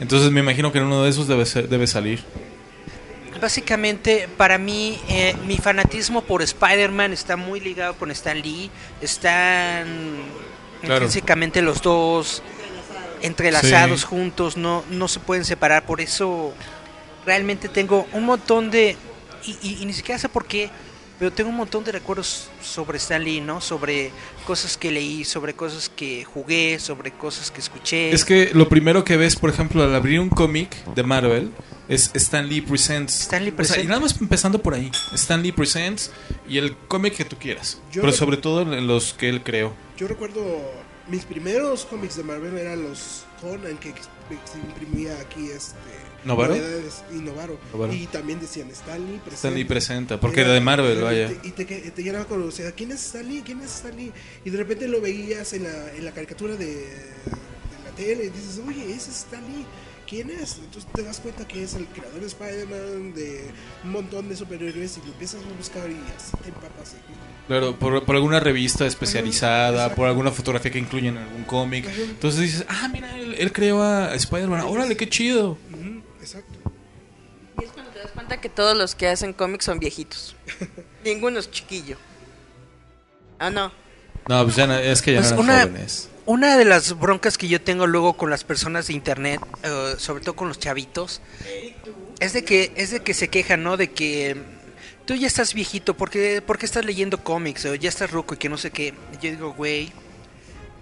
entonces me imagino que en uno de esos debe ser, debe salir Básicamente, para mí, eh, mi fanatismo por Spider-Man está muy ligado con Stan Lee. Están Claro. intrínsecamente los dos entrelazados Sí. juntos, no, no se pueden separar. Por eso, realmente tengo un montón de. Y, y- y ni siquiera sé por qué, pero tengo un montón de recuerdos sobre Stan Lee, ¿no? Sobre cosas que leí, sobre cosas que jugué, sobre cosas que escuché. es que lo primero que ves por ejemplo al abrir un cómic de Marvel es Stan Lee Presents Stan Lee O sea, Presents. y nada más empezando por ahí. Stan Lee Presents y el cómic que tú quieras. Yo pero sobre todo en los que él creó. Yo recuerdo mis primeros cómics de Marvel eran los Conan que, imprimía aquí este ¿Novaro? y Novaro. Novaro. Y también decían Stanley presenta. Stan Lee presenta, porque era de Marvel, y vaya. te- Y te, que- te llenaba con, o sea, ¿quién es Stan Lee? ¿Quién es Stan Lee? Y de repente lo veías en la, en la caricatura de, de la tele y dices, oye, ese es Stan Lee. ¿Quién es? Entonces te das cuenta que es el creador de Spider-Man, de un montón de superhéroes y lo empiezas a buscar y así te empapas. Claro, por, por alguna revista especializada, por alguna fotografía que incluyen en algún cómic. Entonces dices, ah, mira, él, él creó a Spider-Man. Órale, qué chido. Exacto. Y es cuando te das cuenta que todos los que hacen cómics son viejitos. Ninguno es chiquillo. Ah, no. No, pues ya no- es que ya Pues no eran una, jóvenes. Una de las broncas que yo tengo luego con las personas de internet, eh, sobre todo con los chavitos, es de que es de que se quejan, ¿no? De que tú ya estás viejito, ¿por qué, por qué estás leyendo cómics? O ya estás ruco y que no sé qué. Yo digo, güey,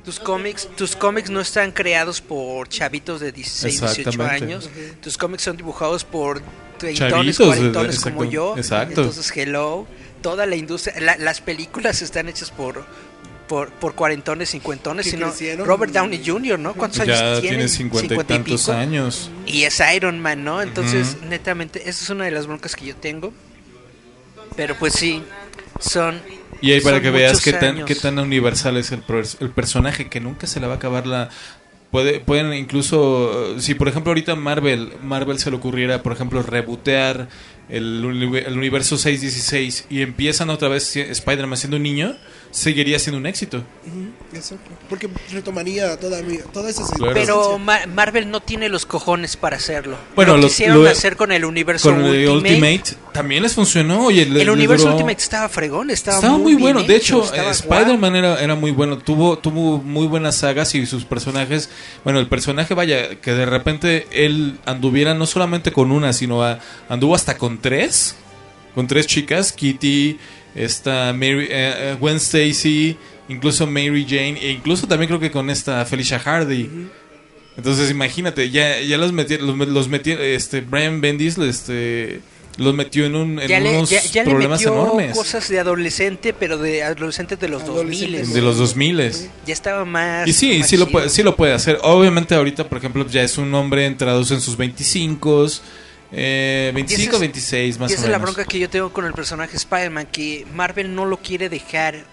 tus cómics, tus cómics no están creados por chavitos de 16, 18 Exactamente. años. Tus cómics son dibujados por treintones, cuarentones como yo. exacto. Entonces, hello, toda la industria, la- las películas están hechas por por, por cuarentones, cincuentones, sino crecieron. Robert Downey Jr., ¿no? ¿Cuántos años Ya tiene? tiene cincuenta y tantos pico. años. Y es Iron Man, ¿no? Entonces, netamente, esa es una de las broncas que yo tengo. Pero pues sí, son. Y ahí para son que veas qué tan, qué tan universal es el, el personaje, que nunca se le va a acabar la... Puede, pueden incluso, si por ejemplo ahorita Marvel, Marvel se le ocurriera, por ejemplo, rebotear el, el universo 616 y empiezan otra vez Spider-Man siendo un niño, seguiría siendo un éxito. Exacto. Porque retomaría toda, mi- toda esa Claro. Pero. Ma- Marvel no tiene los cojones para hacerlo. Bueno, lo quisieron lo- hacer con el universo Con el Ultimate. Ultimate también les funcionó. Oye, El universo duró- Ultimate estaba fregón, estaba, Estaba muy, bien bueno. De hecho, eh, Spider-Man era, era muy bueno. Tuvo, tuvo muy buenas sagas y sus personajes. Bueno, el personaje, vaya, que de repente él anduviera no solamente con una, sino a- anduvo hasta con tres. Con tres chicas: Kitty, esta Mary, eh, eh, Gwen Stacy, incluso Mary Jane, e incluso también creo que con esta Felicia Hardy. Entonces, imagínate, ya, ya los metió, los, los metió, este, Brian Bendis, este, los metió en, un, en Ya le, unos ya- ya le problemas metió enormes. cosas de adolescente, pero de adolescentes de los Adolescentes. 2000. De los 2000 Ya estaba más. Y sí, sí lo, puede, sí lo puede hacer. Obviamente ahorita, por ejemplo, ya es un hombre entrado en sus 25, eh, 25, Y esa es- 26 más y o esa es la menos. bronca que yo tengo con el personaje Spider-Man, que Marvel no lo quiere dejar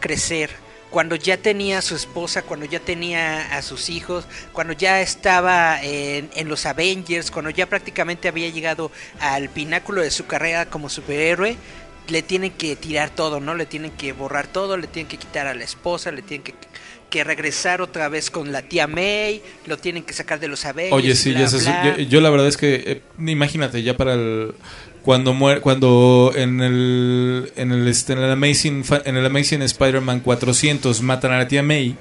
crecer. Cuando ya tenía a su esposa, cuando ya tenía a sus hijos, cuando ya estaba en, en los Avengers, cuando ya prácticamente había llegado al pináculo de su carrera como superhéroe, le tienen que tirar todo, ¿no? Le tienen que borrar todo, le tienen que quitar a la esposa, le tienen que, que regresar otra vez con la tía May, lo tienen que sacar de los Avengers. Oye, sí, bla, ya se- yo, yo la verdad es que eh, imagínate ya para el cuando muere cuando en el en el este, en el Amazing en el Amazing Spider-Man 400 matan a la tía May.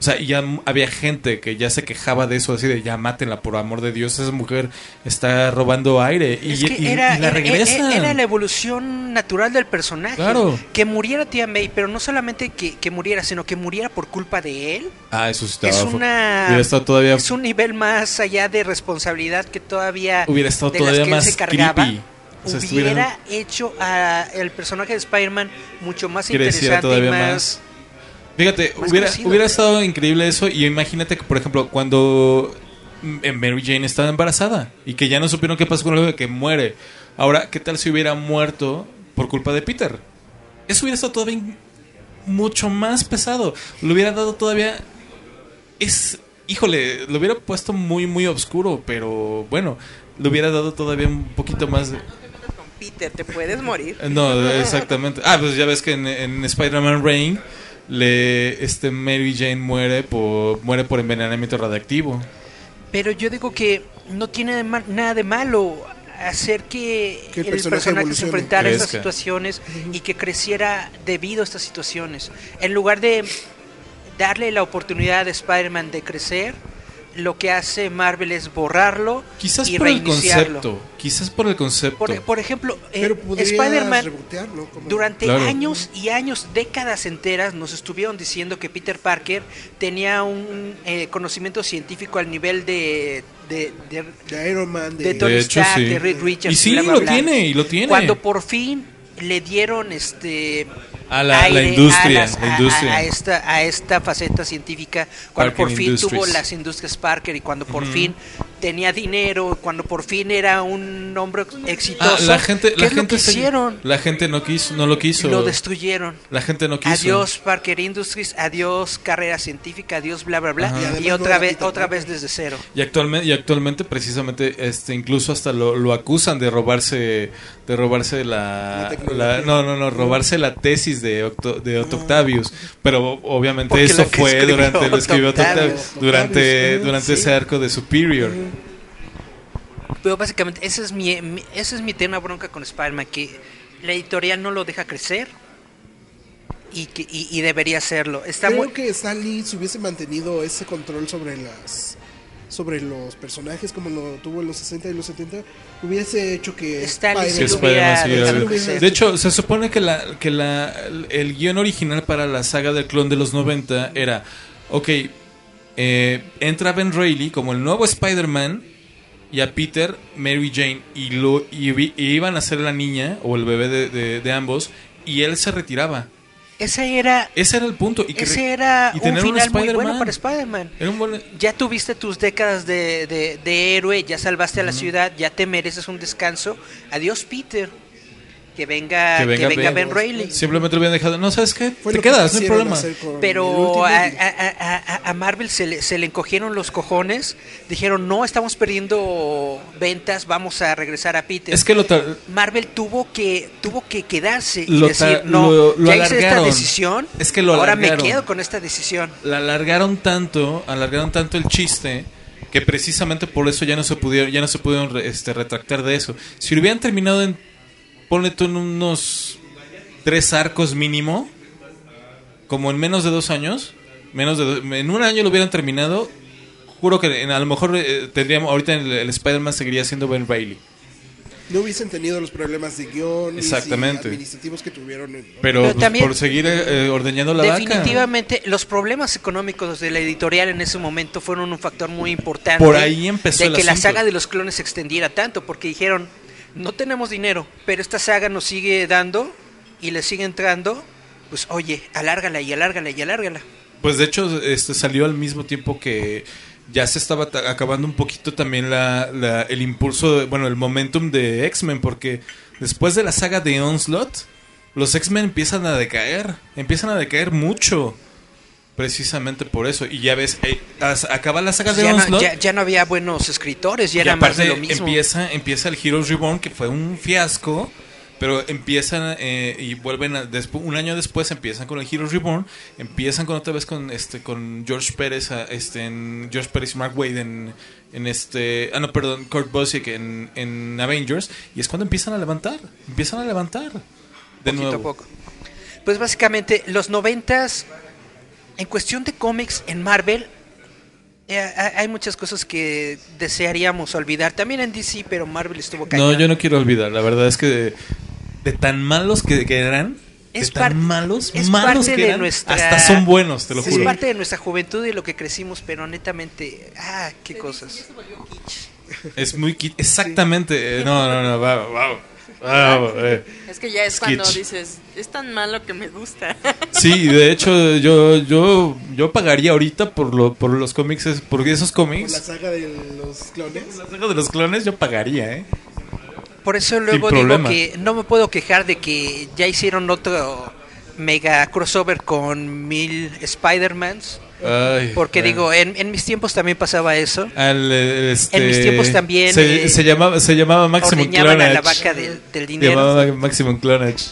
O sea, y ya había gente que ya se quejaba de eso, así de ya mátenla, por amor de Dios, esa mujer está robando aire. Y, Es que y- era, y la era- regresan. era la evolución natural del personaje. Claro. Que muriera tía May, pero no solamente que, que muriera, sino que muriera por culpa de él. Ah, eso sí estaba. es una todavía, es un nivel más allá de responsabilidad que todavía hubiera estado de las todavía él más se cargaba. creepy. Hubiera hecho a el personaje de Spider-Man mucho más creciera interesante y más, más. Fíjate, hubiera, hubiera estado increíble eso. Y imagínate que, por ejemplo, cuando mm, Mary Jane estaba embarazada y que ya no supieron qué pasó con el bebé, que muere. Ahora, ¿qué tal si hubiera muerto por culpa de Peter? Eso hubiera estado todavía mucho más pesado. Lo hubiera dado todavía. Es. Híjole, lo hubiera puesto muy, muy oscuro, pero bueno, le hubiera dado todavía un poquito más de. Peter, te puedes morir. No, exactamente. Ah, pues ya ves que en, en Spider-Man Rain le este Mary Jane muere por muere por envenenamiento radiactivo. Pero yo digo que no tiene de nada de malo hacer que, Que el el personaje personaje, se enfrentara a estas situaciones y que creciera debido a estas situaciones. En lugar de darle la oportunidad a Spider-Man de crecer, lo que hace Marvel es borrarlo Quizás y por el reiniciarlo. concepto, quizás por el concepto. Por, por ejemplo, eh, Spider-Man durante Claro. años y años, décadas enteras, nos estuvieron diciendo que Peter Parker tenía un eh, conocimiento científico al nivel de, de, de- de Iron Man, de, de Tony De hecho, Stark, sí. de Reed Richards. Y sí, bla, bla, lo bla. tiene, y lo tiene. Cuando por fin le dieron este A la- la industria, la a- industria. a esta a esta faceta científica cuando Parker por fin Industries. tuvo las industrias Parker y cuando por fin tenía dinero cuando por fin era un hombre exitoso Ah, la gente, ¿qué la es lo gente que se- hicieron la gente no quiso, no lo quiso. lo destruyeron la gente no quiso. Adiós Parker Industries, adiós carrera científica, adiós bla bla bla Ajá. Y otra vez otra vez desde cero. Y actualmente, y actualmente precisamente este incluso hasta lo, lo acusan de robarse de robarse La no no no robarse la tesis de Octo- de Otto Octavius, pero obviamente Porque eso fue durante lo escribió Otto Octavius. Octavius, durante Octavius, durante sí. ese arco de Superior. Pero básicamente ese es mi, mi- ese es mi tema bronca con Spider-Man, que la editorial no lo deja crecer y que y, y debería hacerlo. Está Creo muy que Stan Lee si hubiese mantenido ese control sobre las sobre los personajes como lo tuvo en los 60 y los 70, hubiese hecho que Stan Lee Sí, hubiera crecer. De hecho, se supone que la que la el guion original para la saga del clon de los 90 era, ok, eh, entra Ben Reilly como el nuevo Spider-Man y a Peter, Mary Jane y lo y, iban a ser la niña o el bebé de, de- de ambos y él se retiraba. Ese era, Ese era el punto. Y que ese era y un tener final muy Spider-Man. bueno para Spider-Man. Un buen- Ya tuviste tus décadas de, de- de héroe, ya salvaste a la ciudad, ya te mereces un descanso. Adiós, Peter. Que venga, que venga, Ben Reilly. Simplemente lo habían dejado. No, ¿sabes qué? Fue Te quedas, no hay problema. Pero a, a- a- a- Marvel se le, se le encogieron los cojones. Dijeron, no, estamos perdiendo ventas, vamos a regresar a Peter. Es que lo Marvel tuvo que tuvo que quedarse y Lo decir, no, lo- lo ya hice esta alargaron. decisión, Es que lo ahora me quedo con esta decisión. la alargaron tanto, alargaron tanto el chiste que precisamente por eso ya no se pudieron, ya no se pudieron re- este, retractar de eso. Si lo hubieran terminado en, ponle tú en unos tres arcos mínimo, como en menos de dos años, menos de en un año lo hubieran terminado, juro que en- a lo mejor eh, tendríamos, ahorita el, el Spider-Man seguiría siendo Ben Reilly. No hubiesen tenido los problemas de guion Exactamente. y administrativos que tuvieron. En, Pero, Pero pues, también- por seguir eh, eh, ordeñando la vaca. Definitivamente, los problemas económicos de la editorial en ese momento fueron un factor muy importante. Por ahí empezó De el que la saga de los clones se extendiera tanto, porque dijeron, no tenemos dinero, pero esta saga nos sigue dando y le sigue entrando, pues oye, alárgala y alárgala y alárgala. Pues de hecho, este salió al mismo tiempo que ya se estaba ta- acabando un poquito también la, el impulso, bueno, el momentum de X-Men, porque después de la saga de Onslaught, los X-Men empiezan a decaer, empiezan a decaer mucho, precisamente por eso. Y ya ves, eh, acaba la saga de Ya no, Onslaught. ya- ya no había buenos escritores, ya y era más de lo mismo. empieza, empieza el Heroes Reborn, que fue un fiasco. Pero empiezan eh, y vuelven a, un año después empiezan con el Heroes Reborn, empiezan con otra vez con este con George Pérez, a- este en George Pérez y Mark Wade en, en este ah no perdón Kurt Busiek en, en Avengers y es cuando empiezan a levantar, empiezan a levantar de poquito nuevo. a poco. Pues básicamente los noventas, en cuestión de cómics en Marvel, eh, ha- hay muchas cosas que desearíamos olvidar. También en DC, pero Marvel estuvo No, cañón. yo no quiero olvidar, la verdad es que de, de tan malos que, que eran, Es de tan malos, es malos parte que de eran, nuestra- hasta son buenos, te lo Es juro. parte de nuestra juventud y lo que crecimos, pero netamente, ah, qué cosas. Es muy kit- exactamente. eh, No, no, no, va, va, va, eh. Es que ya es Sketch. cuando dices, es tan malo que me gusta. Sí, de hecho yo yo yo pagaría ahorita por lo por los cómics, por esos por la cómics. saga de los clones. La saga de los clones yo pagaría, ¿eh? Por eso luego Sin digo problema. que no me puedo quejar de que ya hicieron otro mega crossover con mil Spider-Mans. Ay, Porque ay. digo, en, en mis tiempos también pasaba eso. Al, eh, este, en mis tiempos también, se, eh, se llamaba se llamaba Maximum Ordeñaban a Clonage. la vaca del, del Se dinero. llamaba Maximum Clonage.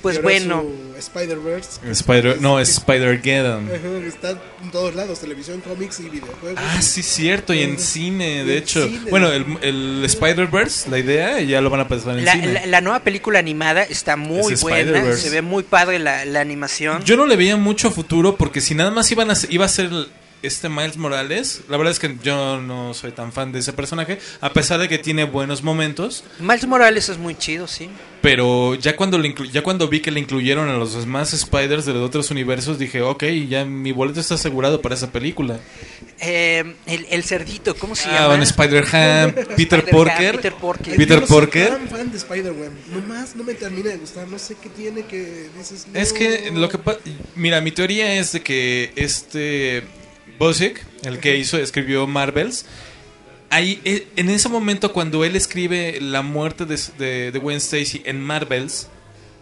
Pues bueno, su Spider-Verse. Spider no, Spider-Geddon. Ajá, Está en todos lados, televisión, cómics y videojuegos. Ah, sí, cierto, y en cine, de en hecho. cine. Bueno, el, el Spider-Verse, la idea, ya lo van a pasar en la, cine. la- la nueva película animada está muy Es buena. Spider-Verse. Se ve muy padre la, la animación. Yo no le veía mucho futuro porque si nada más iban a, iba a ser este Miles Morales, la verdad es que yo no soy tan fan de ese personaje, a pesar de que tiene buenos momentos, Miles Morales es muy chido, sí. pero ya cuando le inclu- ya cuando vi que le incluyeron a los demás Spiders de los otros universos, dije, ok, ya mi boleto está asegurado para esa película. Eh, el, el cerdito, ¿cómo se Ah, llama? van Spider-Ham, Peter Spider-Ham, Porker. Peter Porker. Peter Yo no soy tan fan de Spider-Man. Nomás no me termina de gustar. No sé qué tiene que dices. Es que lo que pa- mira, mi teoría es de que este Bosick, el que hizo escribió Marvels, ahí eh, en ese momento cuando él escribe la muerte de, de, de Gwen Stacy en Marvels,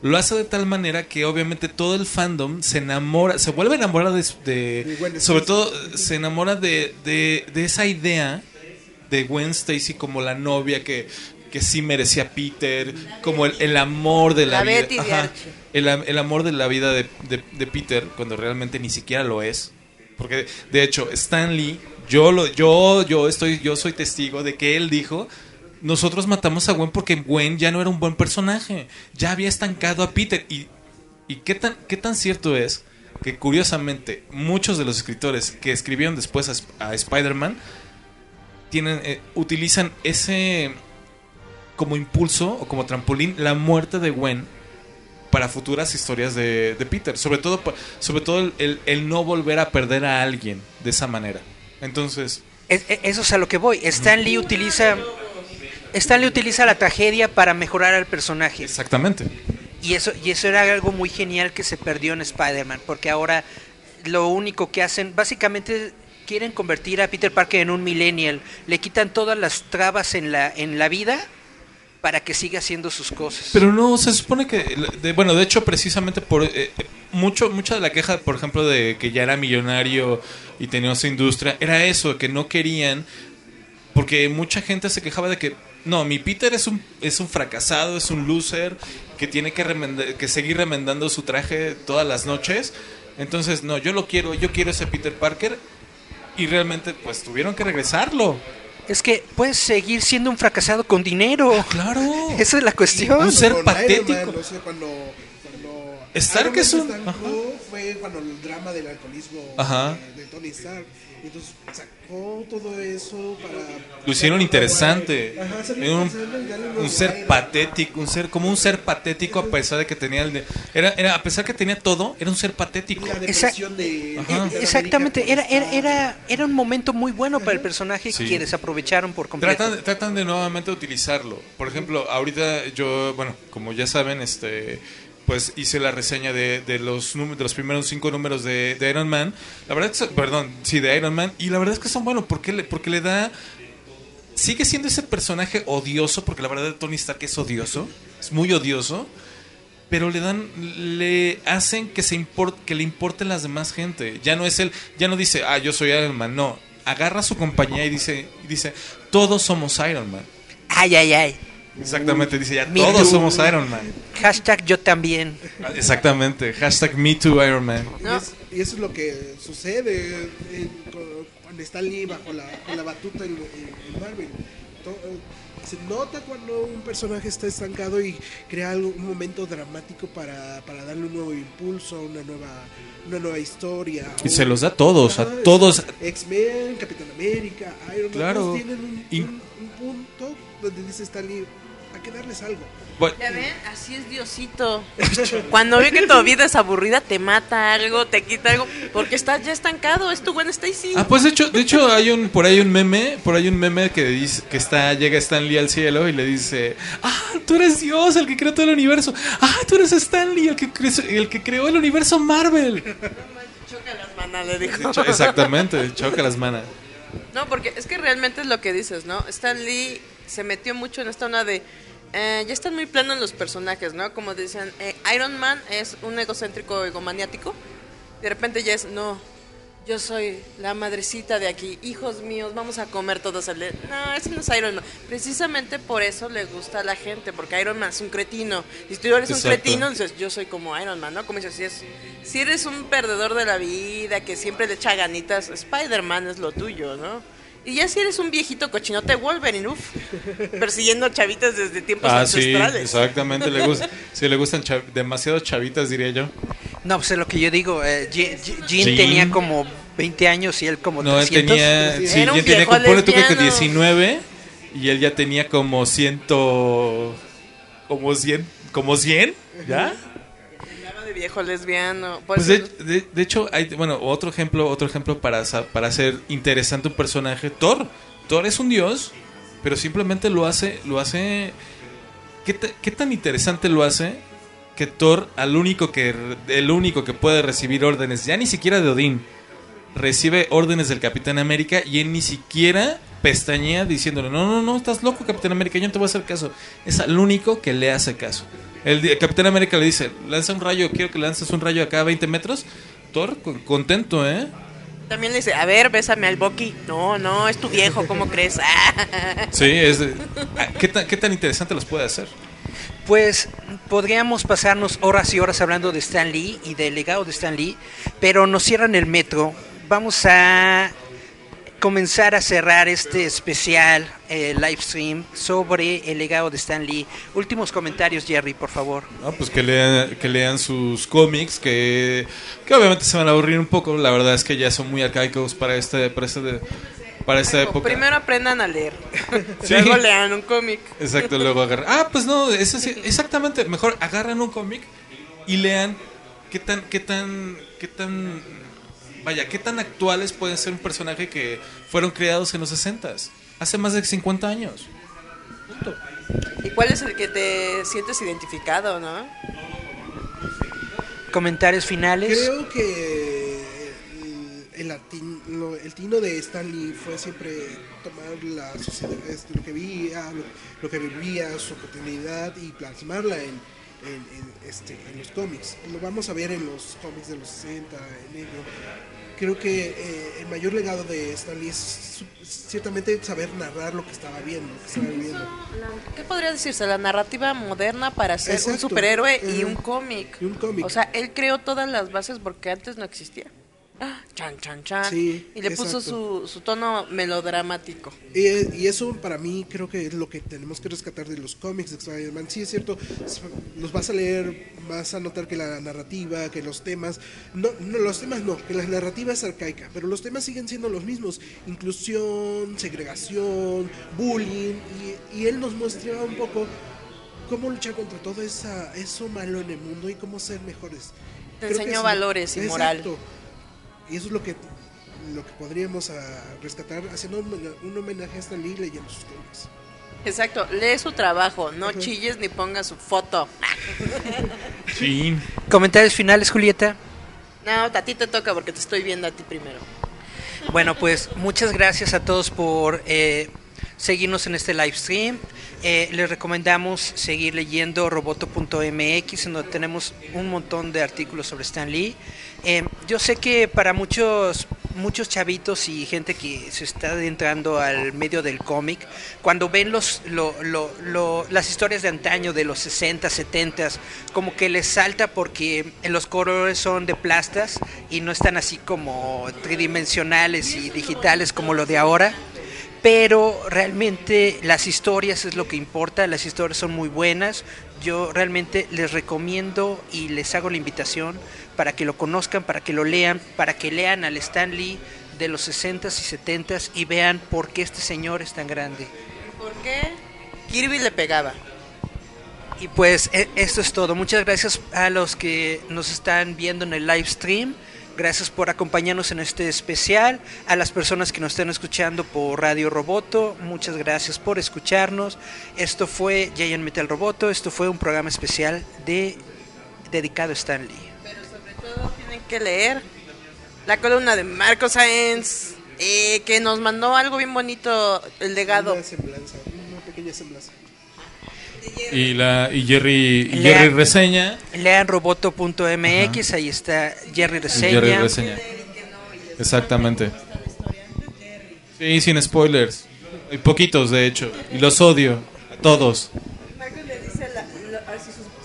lo hace de tal manera que obviamente todo el fandom se enamora, se vuelve a enamorar de, de- sobre todo se enamora de, de, de esa idea de Gwen Stacy como la novia que, que sí merecía Peter, como el, el amor de la, La vida. Ajá. El, am- el amor de la vida de, de- de Peter, cuando realmente ni siquiera lo es. Porque, de hecho, Stan Lee, yo, lo, yo, yo, estoy, yo soy testigo de que él dijo, nosotros matamos a Gwen porque Gwen ya no era un buen personaje, ya había estancado a Peter. ¿Y, qué, tan, qué tan cierto es que, curiosamente, muchos de los escritores que escribieron después a, Sp- a Spider-Man tienen, eh, utilizan ese como impulso o como trampolín la muerte de Gwen para futuras historias de, de Peter. Sobre todo, sobre todo el, el- el no volver a perder a alguien de esa manera. Entonces, Es- es- eso es a lo que voy. Stan Lee utiliza. Stan Lee utiliza la tragedia para mejorar al personaje. exactamente. Y eso, y eso era algo muy genial que se perdió en Spider-Man, porque ahora lo único que hacen, básicamente quieren convertir a Peter Parker en un millennial, le quitan todas las trabas en la, en la vida para que siga haciendo sus cosas. Pero no, se supone que, de- bueno, de hecho, precisamente por eh, eh, mucho, mucha de la queja, por ejemplo, de que ya era millonario y tenía esa industria, era eso, que no querían, porque mucha gente se quejaba de que, no, mi Peter es un, es un fracasado, es un loser, que tiene que, que seguir remendando su traje todas las noches. Entonces, no, yo lo quiero, yo quiero ese Peter Parker. Y realmente, pues, tuvieron que regresarlo. Es que puedes seguir siendo un fracasado con dinero. Claro. Esa es la cuestión. Un ser patético. Iron Man, o sea, cuando, cuando Stark Iron Man es un- ajá. fue cuando el drama del alcoholismo Ajá. De, de Tony Stark. Y entonces sacó todo eso para... Lo hicieron interesante. Ajá, salió un, ser patético, un ser como un ser patético a pesar de que tenía el de- era, era a pesar que tenía todo, era un ser patético. La depresión de... De Exactamente, era, era, era, era un momento muy bueno para el personaje Sí. que desaprovecharon por completo. Tratan, tratan de nuevamente utilizarlo. Por ejemplo, ahorita yo, bueno, como ya saben, este pues hice la reseña de, de los de los primeros cinco números de, Iron Man. La verdad es perdón, sí, de Iron Man. Y la verdad es que son buenos porque le, porque le da... Sigue siendo ese personaje odioso, porque la verdad Tony Stark es odioso. Es muy odioso. Pero le dan, le hacen que se import, que le importen las demás gente. Ya no es él, ya no dice, ah, yo soy Iron Man. No, agarra a su compañía y dice, y dice, todos somos Iron Man. Ay, ay, ay. Exactamente, dice ya, Me todos too. somos Iron Man. Hashtag yo también. Exactamente, hashtag Me Too Iron Man. Y, No. es- y eso es lo que sucede en- con- cuando está Lee bajo la, con la batuta en, en- en Marvel. To- eh, se nota cuando un personaje está estancado y crea algo, un momento dramático para, para darle un nuevo impulso, una nueva, una nueva historia. Y O- se los da a todos, a todos. X-Men, Capitán América, Iron Man, Claro. todos tienen un- un punto donde dice Stanley, hay que darles algo. Bueno, Ya ven, así es Diosito. Cuando ve que tu vida es aburrida, te mata algo, te quita algo, porque estás ya estancado, es tu buen Stacy. Ah, pues de hecho, de hecho hay un por ahí un meme, por ahí un meme que dice que está llega Stan Lee al cielo y le dice, "Ah, tú eres Dios, el que creó todo el universo. Ah, tú eres Stan Lee, el que cre- el que creó el universo Marvel." Choca las manos, le dijo. Exactamente, choca las manos. No, porque es que realmente es lo que dices, ¿no? Stan Lee se metió mucho en esta onda de... eh, ya están muy planos los personajes, ¿no? Como decían, eh, Iron Man es un egocéntrico egomaniático. De repente ya es, no, yo soy la madrecita de aquí, hijos míos, vamos a comer todos. No, ese no es Iron Man. Precisamente por eso le gusta a la gente, porque Iron Man es un cretino. Y si tú eres un cretino, dices, yo soy como Iron Man, ¿no? Como dices, si, es, si eres un perdedor de la vida, que siempre le echa ganitas, Spider-Man es lo tuyo, ¿no? Y ya si eres un viejito cochinote, Wolverine, uff, persiguiendo chavitas desde tiempos Ah, sí, ancestrales. exactamente, le gusta, sí le gustan chav- demasiado chavitas diría yo. No, pues es lo que yo digo. eh, Je- Je- Jean Jean. tenía como 20 años y él como No, él 300. tenía, Sí, sí, Era un tenía como, ponle tú que lesbiano. 19 y él ya tenía como ciento, como 100, como 100, ¿ya? Hablaba de viejo lesbiano. Pues eso- de, de- de hecho, hay, bueno, otro ejemplo, otro ejemplo para, para hacer interesante un personaje, Thor. Thor es un dios, pero simplemente lo hace, lo hace, ¿qué, qué tan interesante lo hace? Que Thor, al único que, el único que puede recibir órdenes, ya ni siquiera de Odín, recibe órdenes del Capitán América y él ni siquiera pestañea diciéndole, no, no, no, estás loco Capitán América, yo no te voy a hacer caso. Es al único que le hace caso. El, Capitán América le dice, lanza un rayo, quiero que lances un rayo acá a 20 metros. Thor, con- contento, ¿eh? También le dice, a ver, bésame al Bucky. No, no, es tu viejo, ¿cómo crees? Sí, es de- ah, ¿qué, tan, ¿Qué tan interesante los puede hacer? Pues podríamos pasarnos horas y horas hablando de Stan Lee y del legado de Stan Lee, pero nos cierran el metro. Vamos a comenzar a cerrar este especial eh, live stream sobre el legado de Stan Lee. Últimos comentarios, Jerry, por favor. No, pues que lean, que lean sus cómics, que, que obviamente se van a aburrir un poco. La verdad es que ya son muy arcaicos para, este, para, este, para esta época. Primero aprendan a leer. Sí. Luego lean un cómic. Exacto, luego agarran. Ah, pues no, es así, exactamente. Mejor agarran un cómic y lean qué tan, qué tan, qué tan, vaya, qué tan actuales pueden ser un personaje que fueron creados en los 60 hace más de 50 años. ¿Y cuál es el que te sientes identificado, no? Comentarios finales. Creo que el, tino de Stanley fue siempre tomar la sociedad, este, lo que vivía, lo, lo que vivía, su oportunidad y plasmarla en, en, en, este, en los cómics. Lo vamos a ver en los cómics de los 60, en negro. Creo que eh, el mayor legado de Stanley es su- ciertamente saber narrar lo que estaba viendo, lo que estaba viviendo. ¿Qué podría decirse? La narrativa moderna para ser un superhéroe y Ujú. un cómic. Y un cómic. O sea, él creó todas las bases porque antes no existía. Ah, Chan, chan, chan. Sí, y le puso su, su tono melodramático. Y, y eso para mí creo que es lo que tenemos que rescatar de los cómics de Spider-Man. Sí, es cierto, los vas a leer, vas a notar que la narrativa, que los temas, no, no los temas no, que la narrativa es arcaica, pero los temas siguen siendo los mismos. Inclusión, segregación, bullying, y, y él nos muestra un poco cómo luchar contra todo esa, eso malo en el mundo y cómo ser mejores. Te enseñó es- valores y moral. Y eso es lo que lo que podríamos ah, rescatar haciendo un, homena- un homenaje a Stan Lee leyendo sus cómics. Exacto, lee su trabajo, no chilles ni ponga su foto. Chin. Comentarios finales, Julieta. No, a ti te toca porque te estoy viendo a ti primero. Bueno, pues muchas gracias a todos por eh, seguirnos en este live stream. Eh, les recomendamos seguir leyendo roboto.mx, en donde tenemos un montón de artículos sobre Stan Lee. Eh, yo sé que para muchos muchos chavitos y gente que se está adentrando al medio del cómic, cuando ven los lo- lo- las historias de antaño de los 60, 70, como que les salta porque los colores son de plastas y no están así como tridimensionales y digitales como lo de ahora pero realmente las historias es lo que importa, las historias son muy buenas. Yo realmente les recomiendo y les hago la invitación para que lo conozcan, para que lo lean, para que lean al Stan Lee de los 60s y 70s y vean por qué este señor es tan grande. ¿Por qué? Kirby le pegaba. Y pues e- esto es todo. Muchas gracias a los que nos están viendo en el live stream. Gracias por acompañarnos en este especial. A las personas que nos están escuchando por Radio Roboto, muchas gracias por escucharnos. Esto fue Giant Metal Roboto. Esto fue un programa especial de dedicado a Stan Lee. Pero sobre todo tienen que leer la columna de Marco Sáenz, eh, que nos mandó algo bien bonito, el legado. Una semblanza, una pequeña semblanza. Y, la, y Jerry, y Lea- Jerry reseña. Lean roboto.mx, ahí está Jerry y Reseña. Jerry reseña. Exactamente. Sí, sin spoilers. Hay poquitos, de hecho. Y los odio. A todos. Marco le dice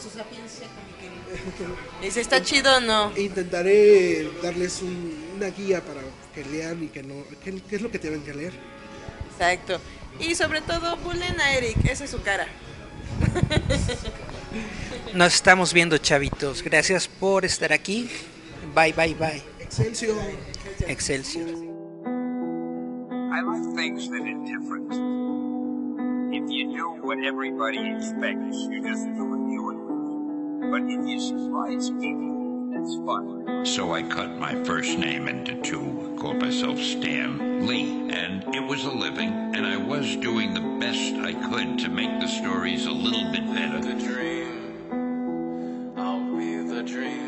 su, sapiencia Dice, ¿está chido o no? Intentaré darles un- una guía para que lean y que no. ¿Qué, qué es lo que tienen que leer? Exacto. Y sobre todo, bullen a Eric, esa es su cara. Nos estamos viendo, chavitos. Gracias por estar aquí. Bye, bye, bye. Excelsior. Excelsior. I like things that are different. If you do what everybody expects, you just do what you would. But if you surprise people, So I cut my first name into two, called myself Stan Lee, and it was a living, and I was doing the best I could to make the stories a little bit better. the dream. I'll be the dream.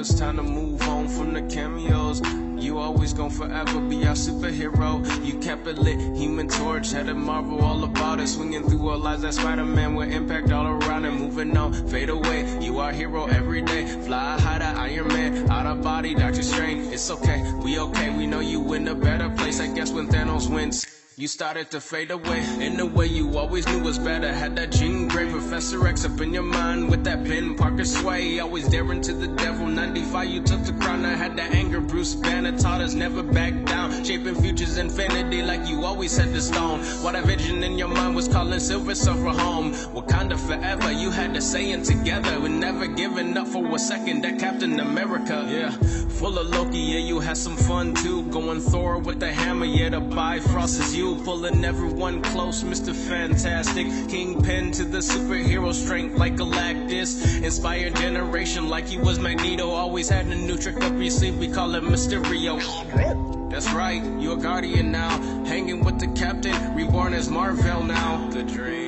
It's time to move on from the cameos. You always gon' forever be our superhero. You kept it lit, Human Torch had a Marvel all about it. Swinging through our lives, that Spider-Man with impact all around and moving on. Fade away, you are hero every day. Fly high to Iron Man, out of body, Doctor Strange. It's okay, we okay, we know you in a better place. I guess when Thanos wins. You started to fade away in the way you always knew was better. Had that Jean Grey Professor X up in your mind with that pen Parker sway. Always daring to the devil. 95, you took the crown. I had that anger. Bruce Banner taught us never back down. Shaping futures infinity like you always had the stone. What a vision in your mind was calling Silver Surfer home. Wakanda forever. You had to say it together. With never giving up for a second. That Captain America. Yeah. Full of Loki. Yeah, you had some fun too. Going Thor with the hammer. Yeah, the Bifrost is you. You, pulling everyone close, Mr. Fantastic. Kingpin to the superhero strength like Galactus. Inspired generation like he was Magneto. Always had a new trick up his sleeve, we call it Mysterio. That's right, you're a guardian now. Hanging with the captain, reborn as Marvel now. The dream,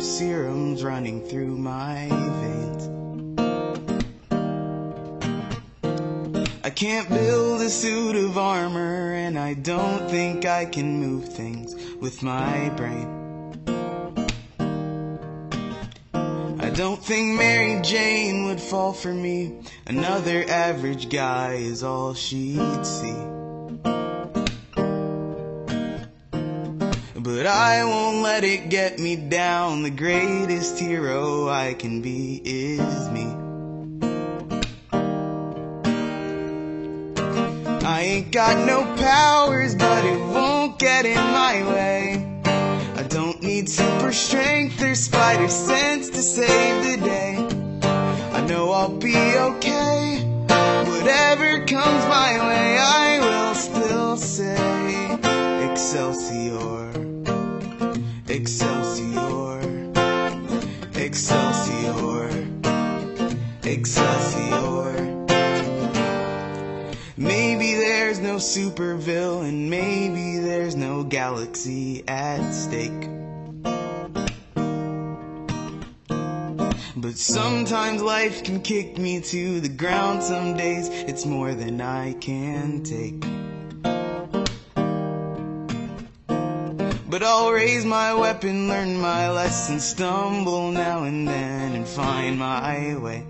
serums running through my veins. I can't build a suit of armor, and I don't think I can move things with my brain. I don't think Mary Jane would fall for me. Another average guy is all she'd see. I won't let it get me down. The greatest hero I can be is me. I ain't got no powers, but it won't get in my way. I don't need super strength or spider sense to save the day. I know I'll be okay. Whatever comes my way, I will still say Excelsior. Excelsior, Excelsior, Excelsior. Maybe there's no super villain, maybe there's no galaxy at stake. But sometimes life can kick me to the ground, some days it's more than I can take. But I'll raise my weapon, learn my lesson, stumble now and then, and find my way.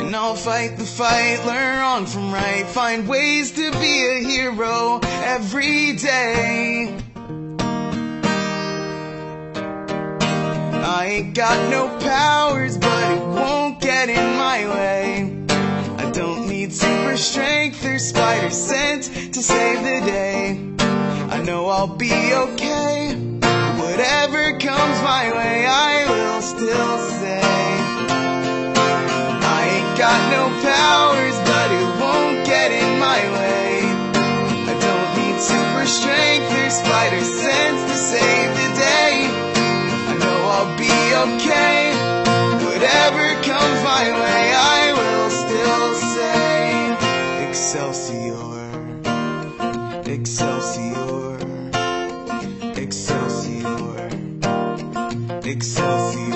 And I'll fight the fight, learn wrong from right, find ways to be a hero every day. I ain't got no powers, but it won't get in my way. Need super strength or spider sense to save the day. I know I'll be okay. Whatever comes my way, I will still say. I ain't got no powers, but it won't get in my way. I don't need super strength or spider sense to save the day. I know I'll be okay. Whatever comes my way, I Excelsior, Excelsior, Excelsior, Excelsior.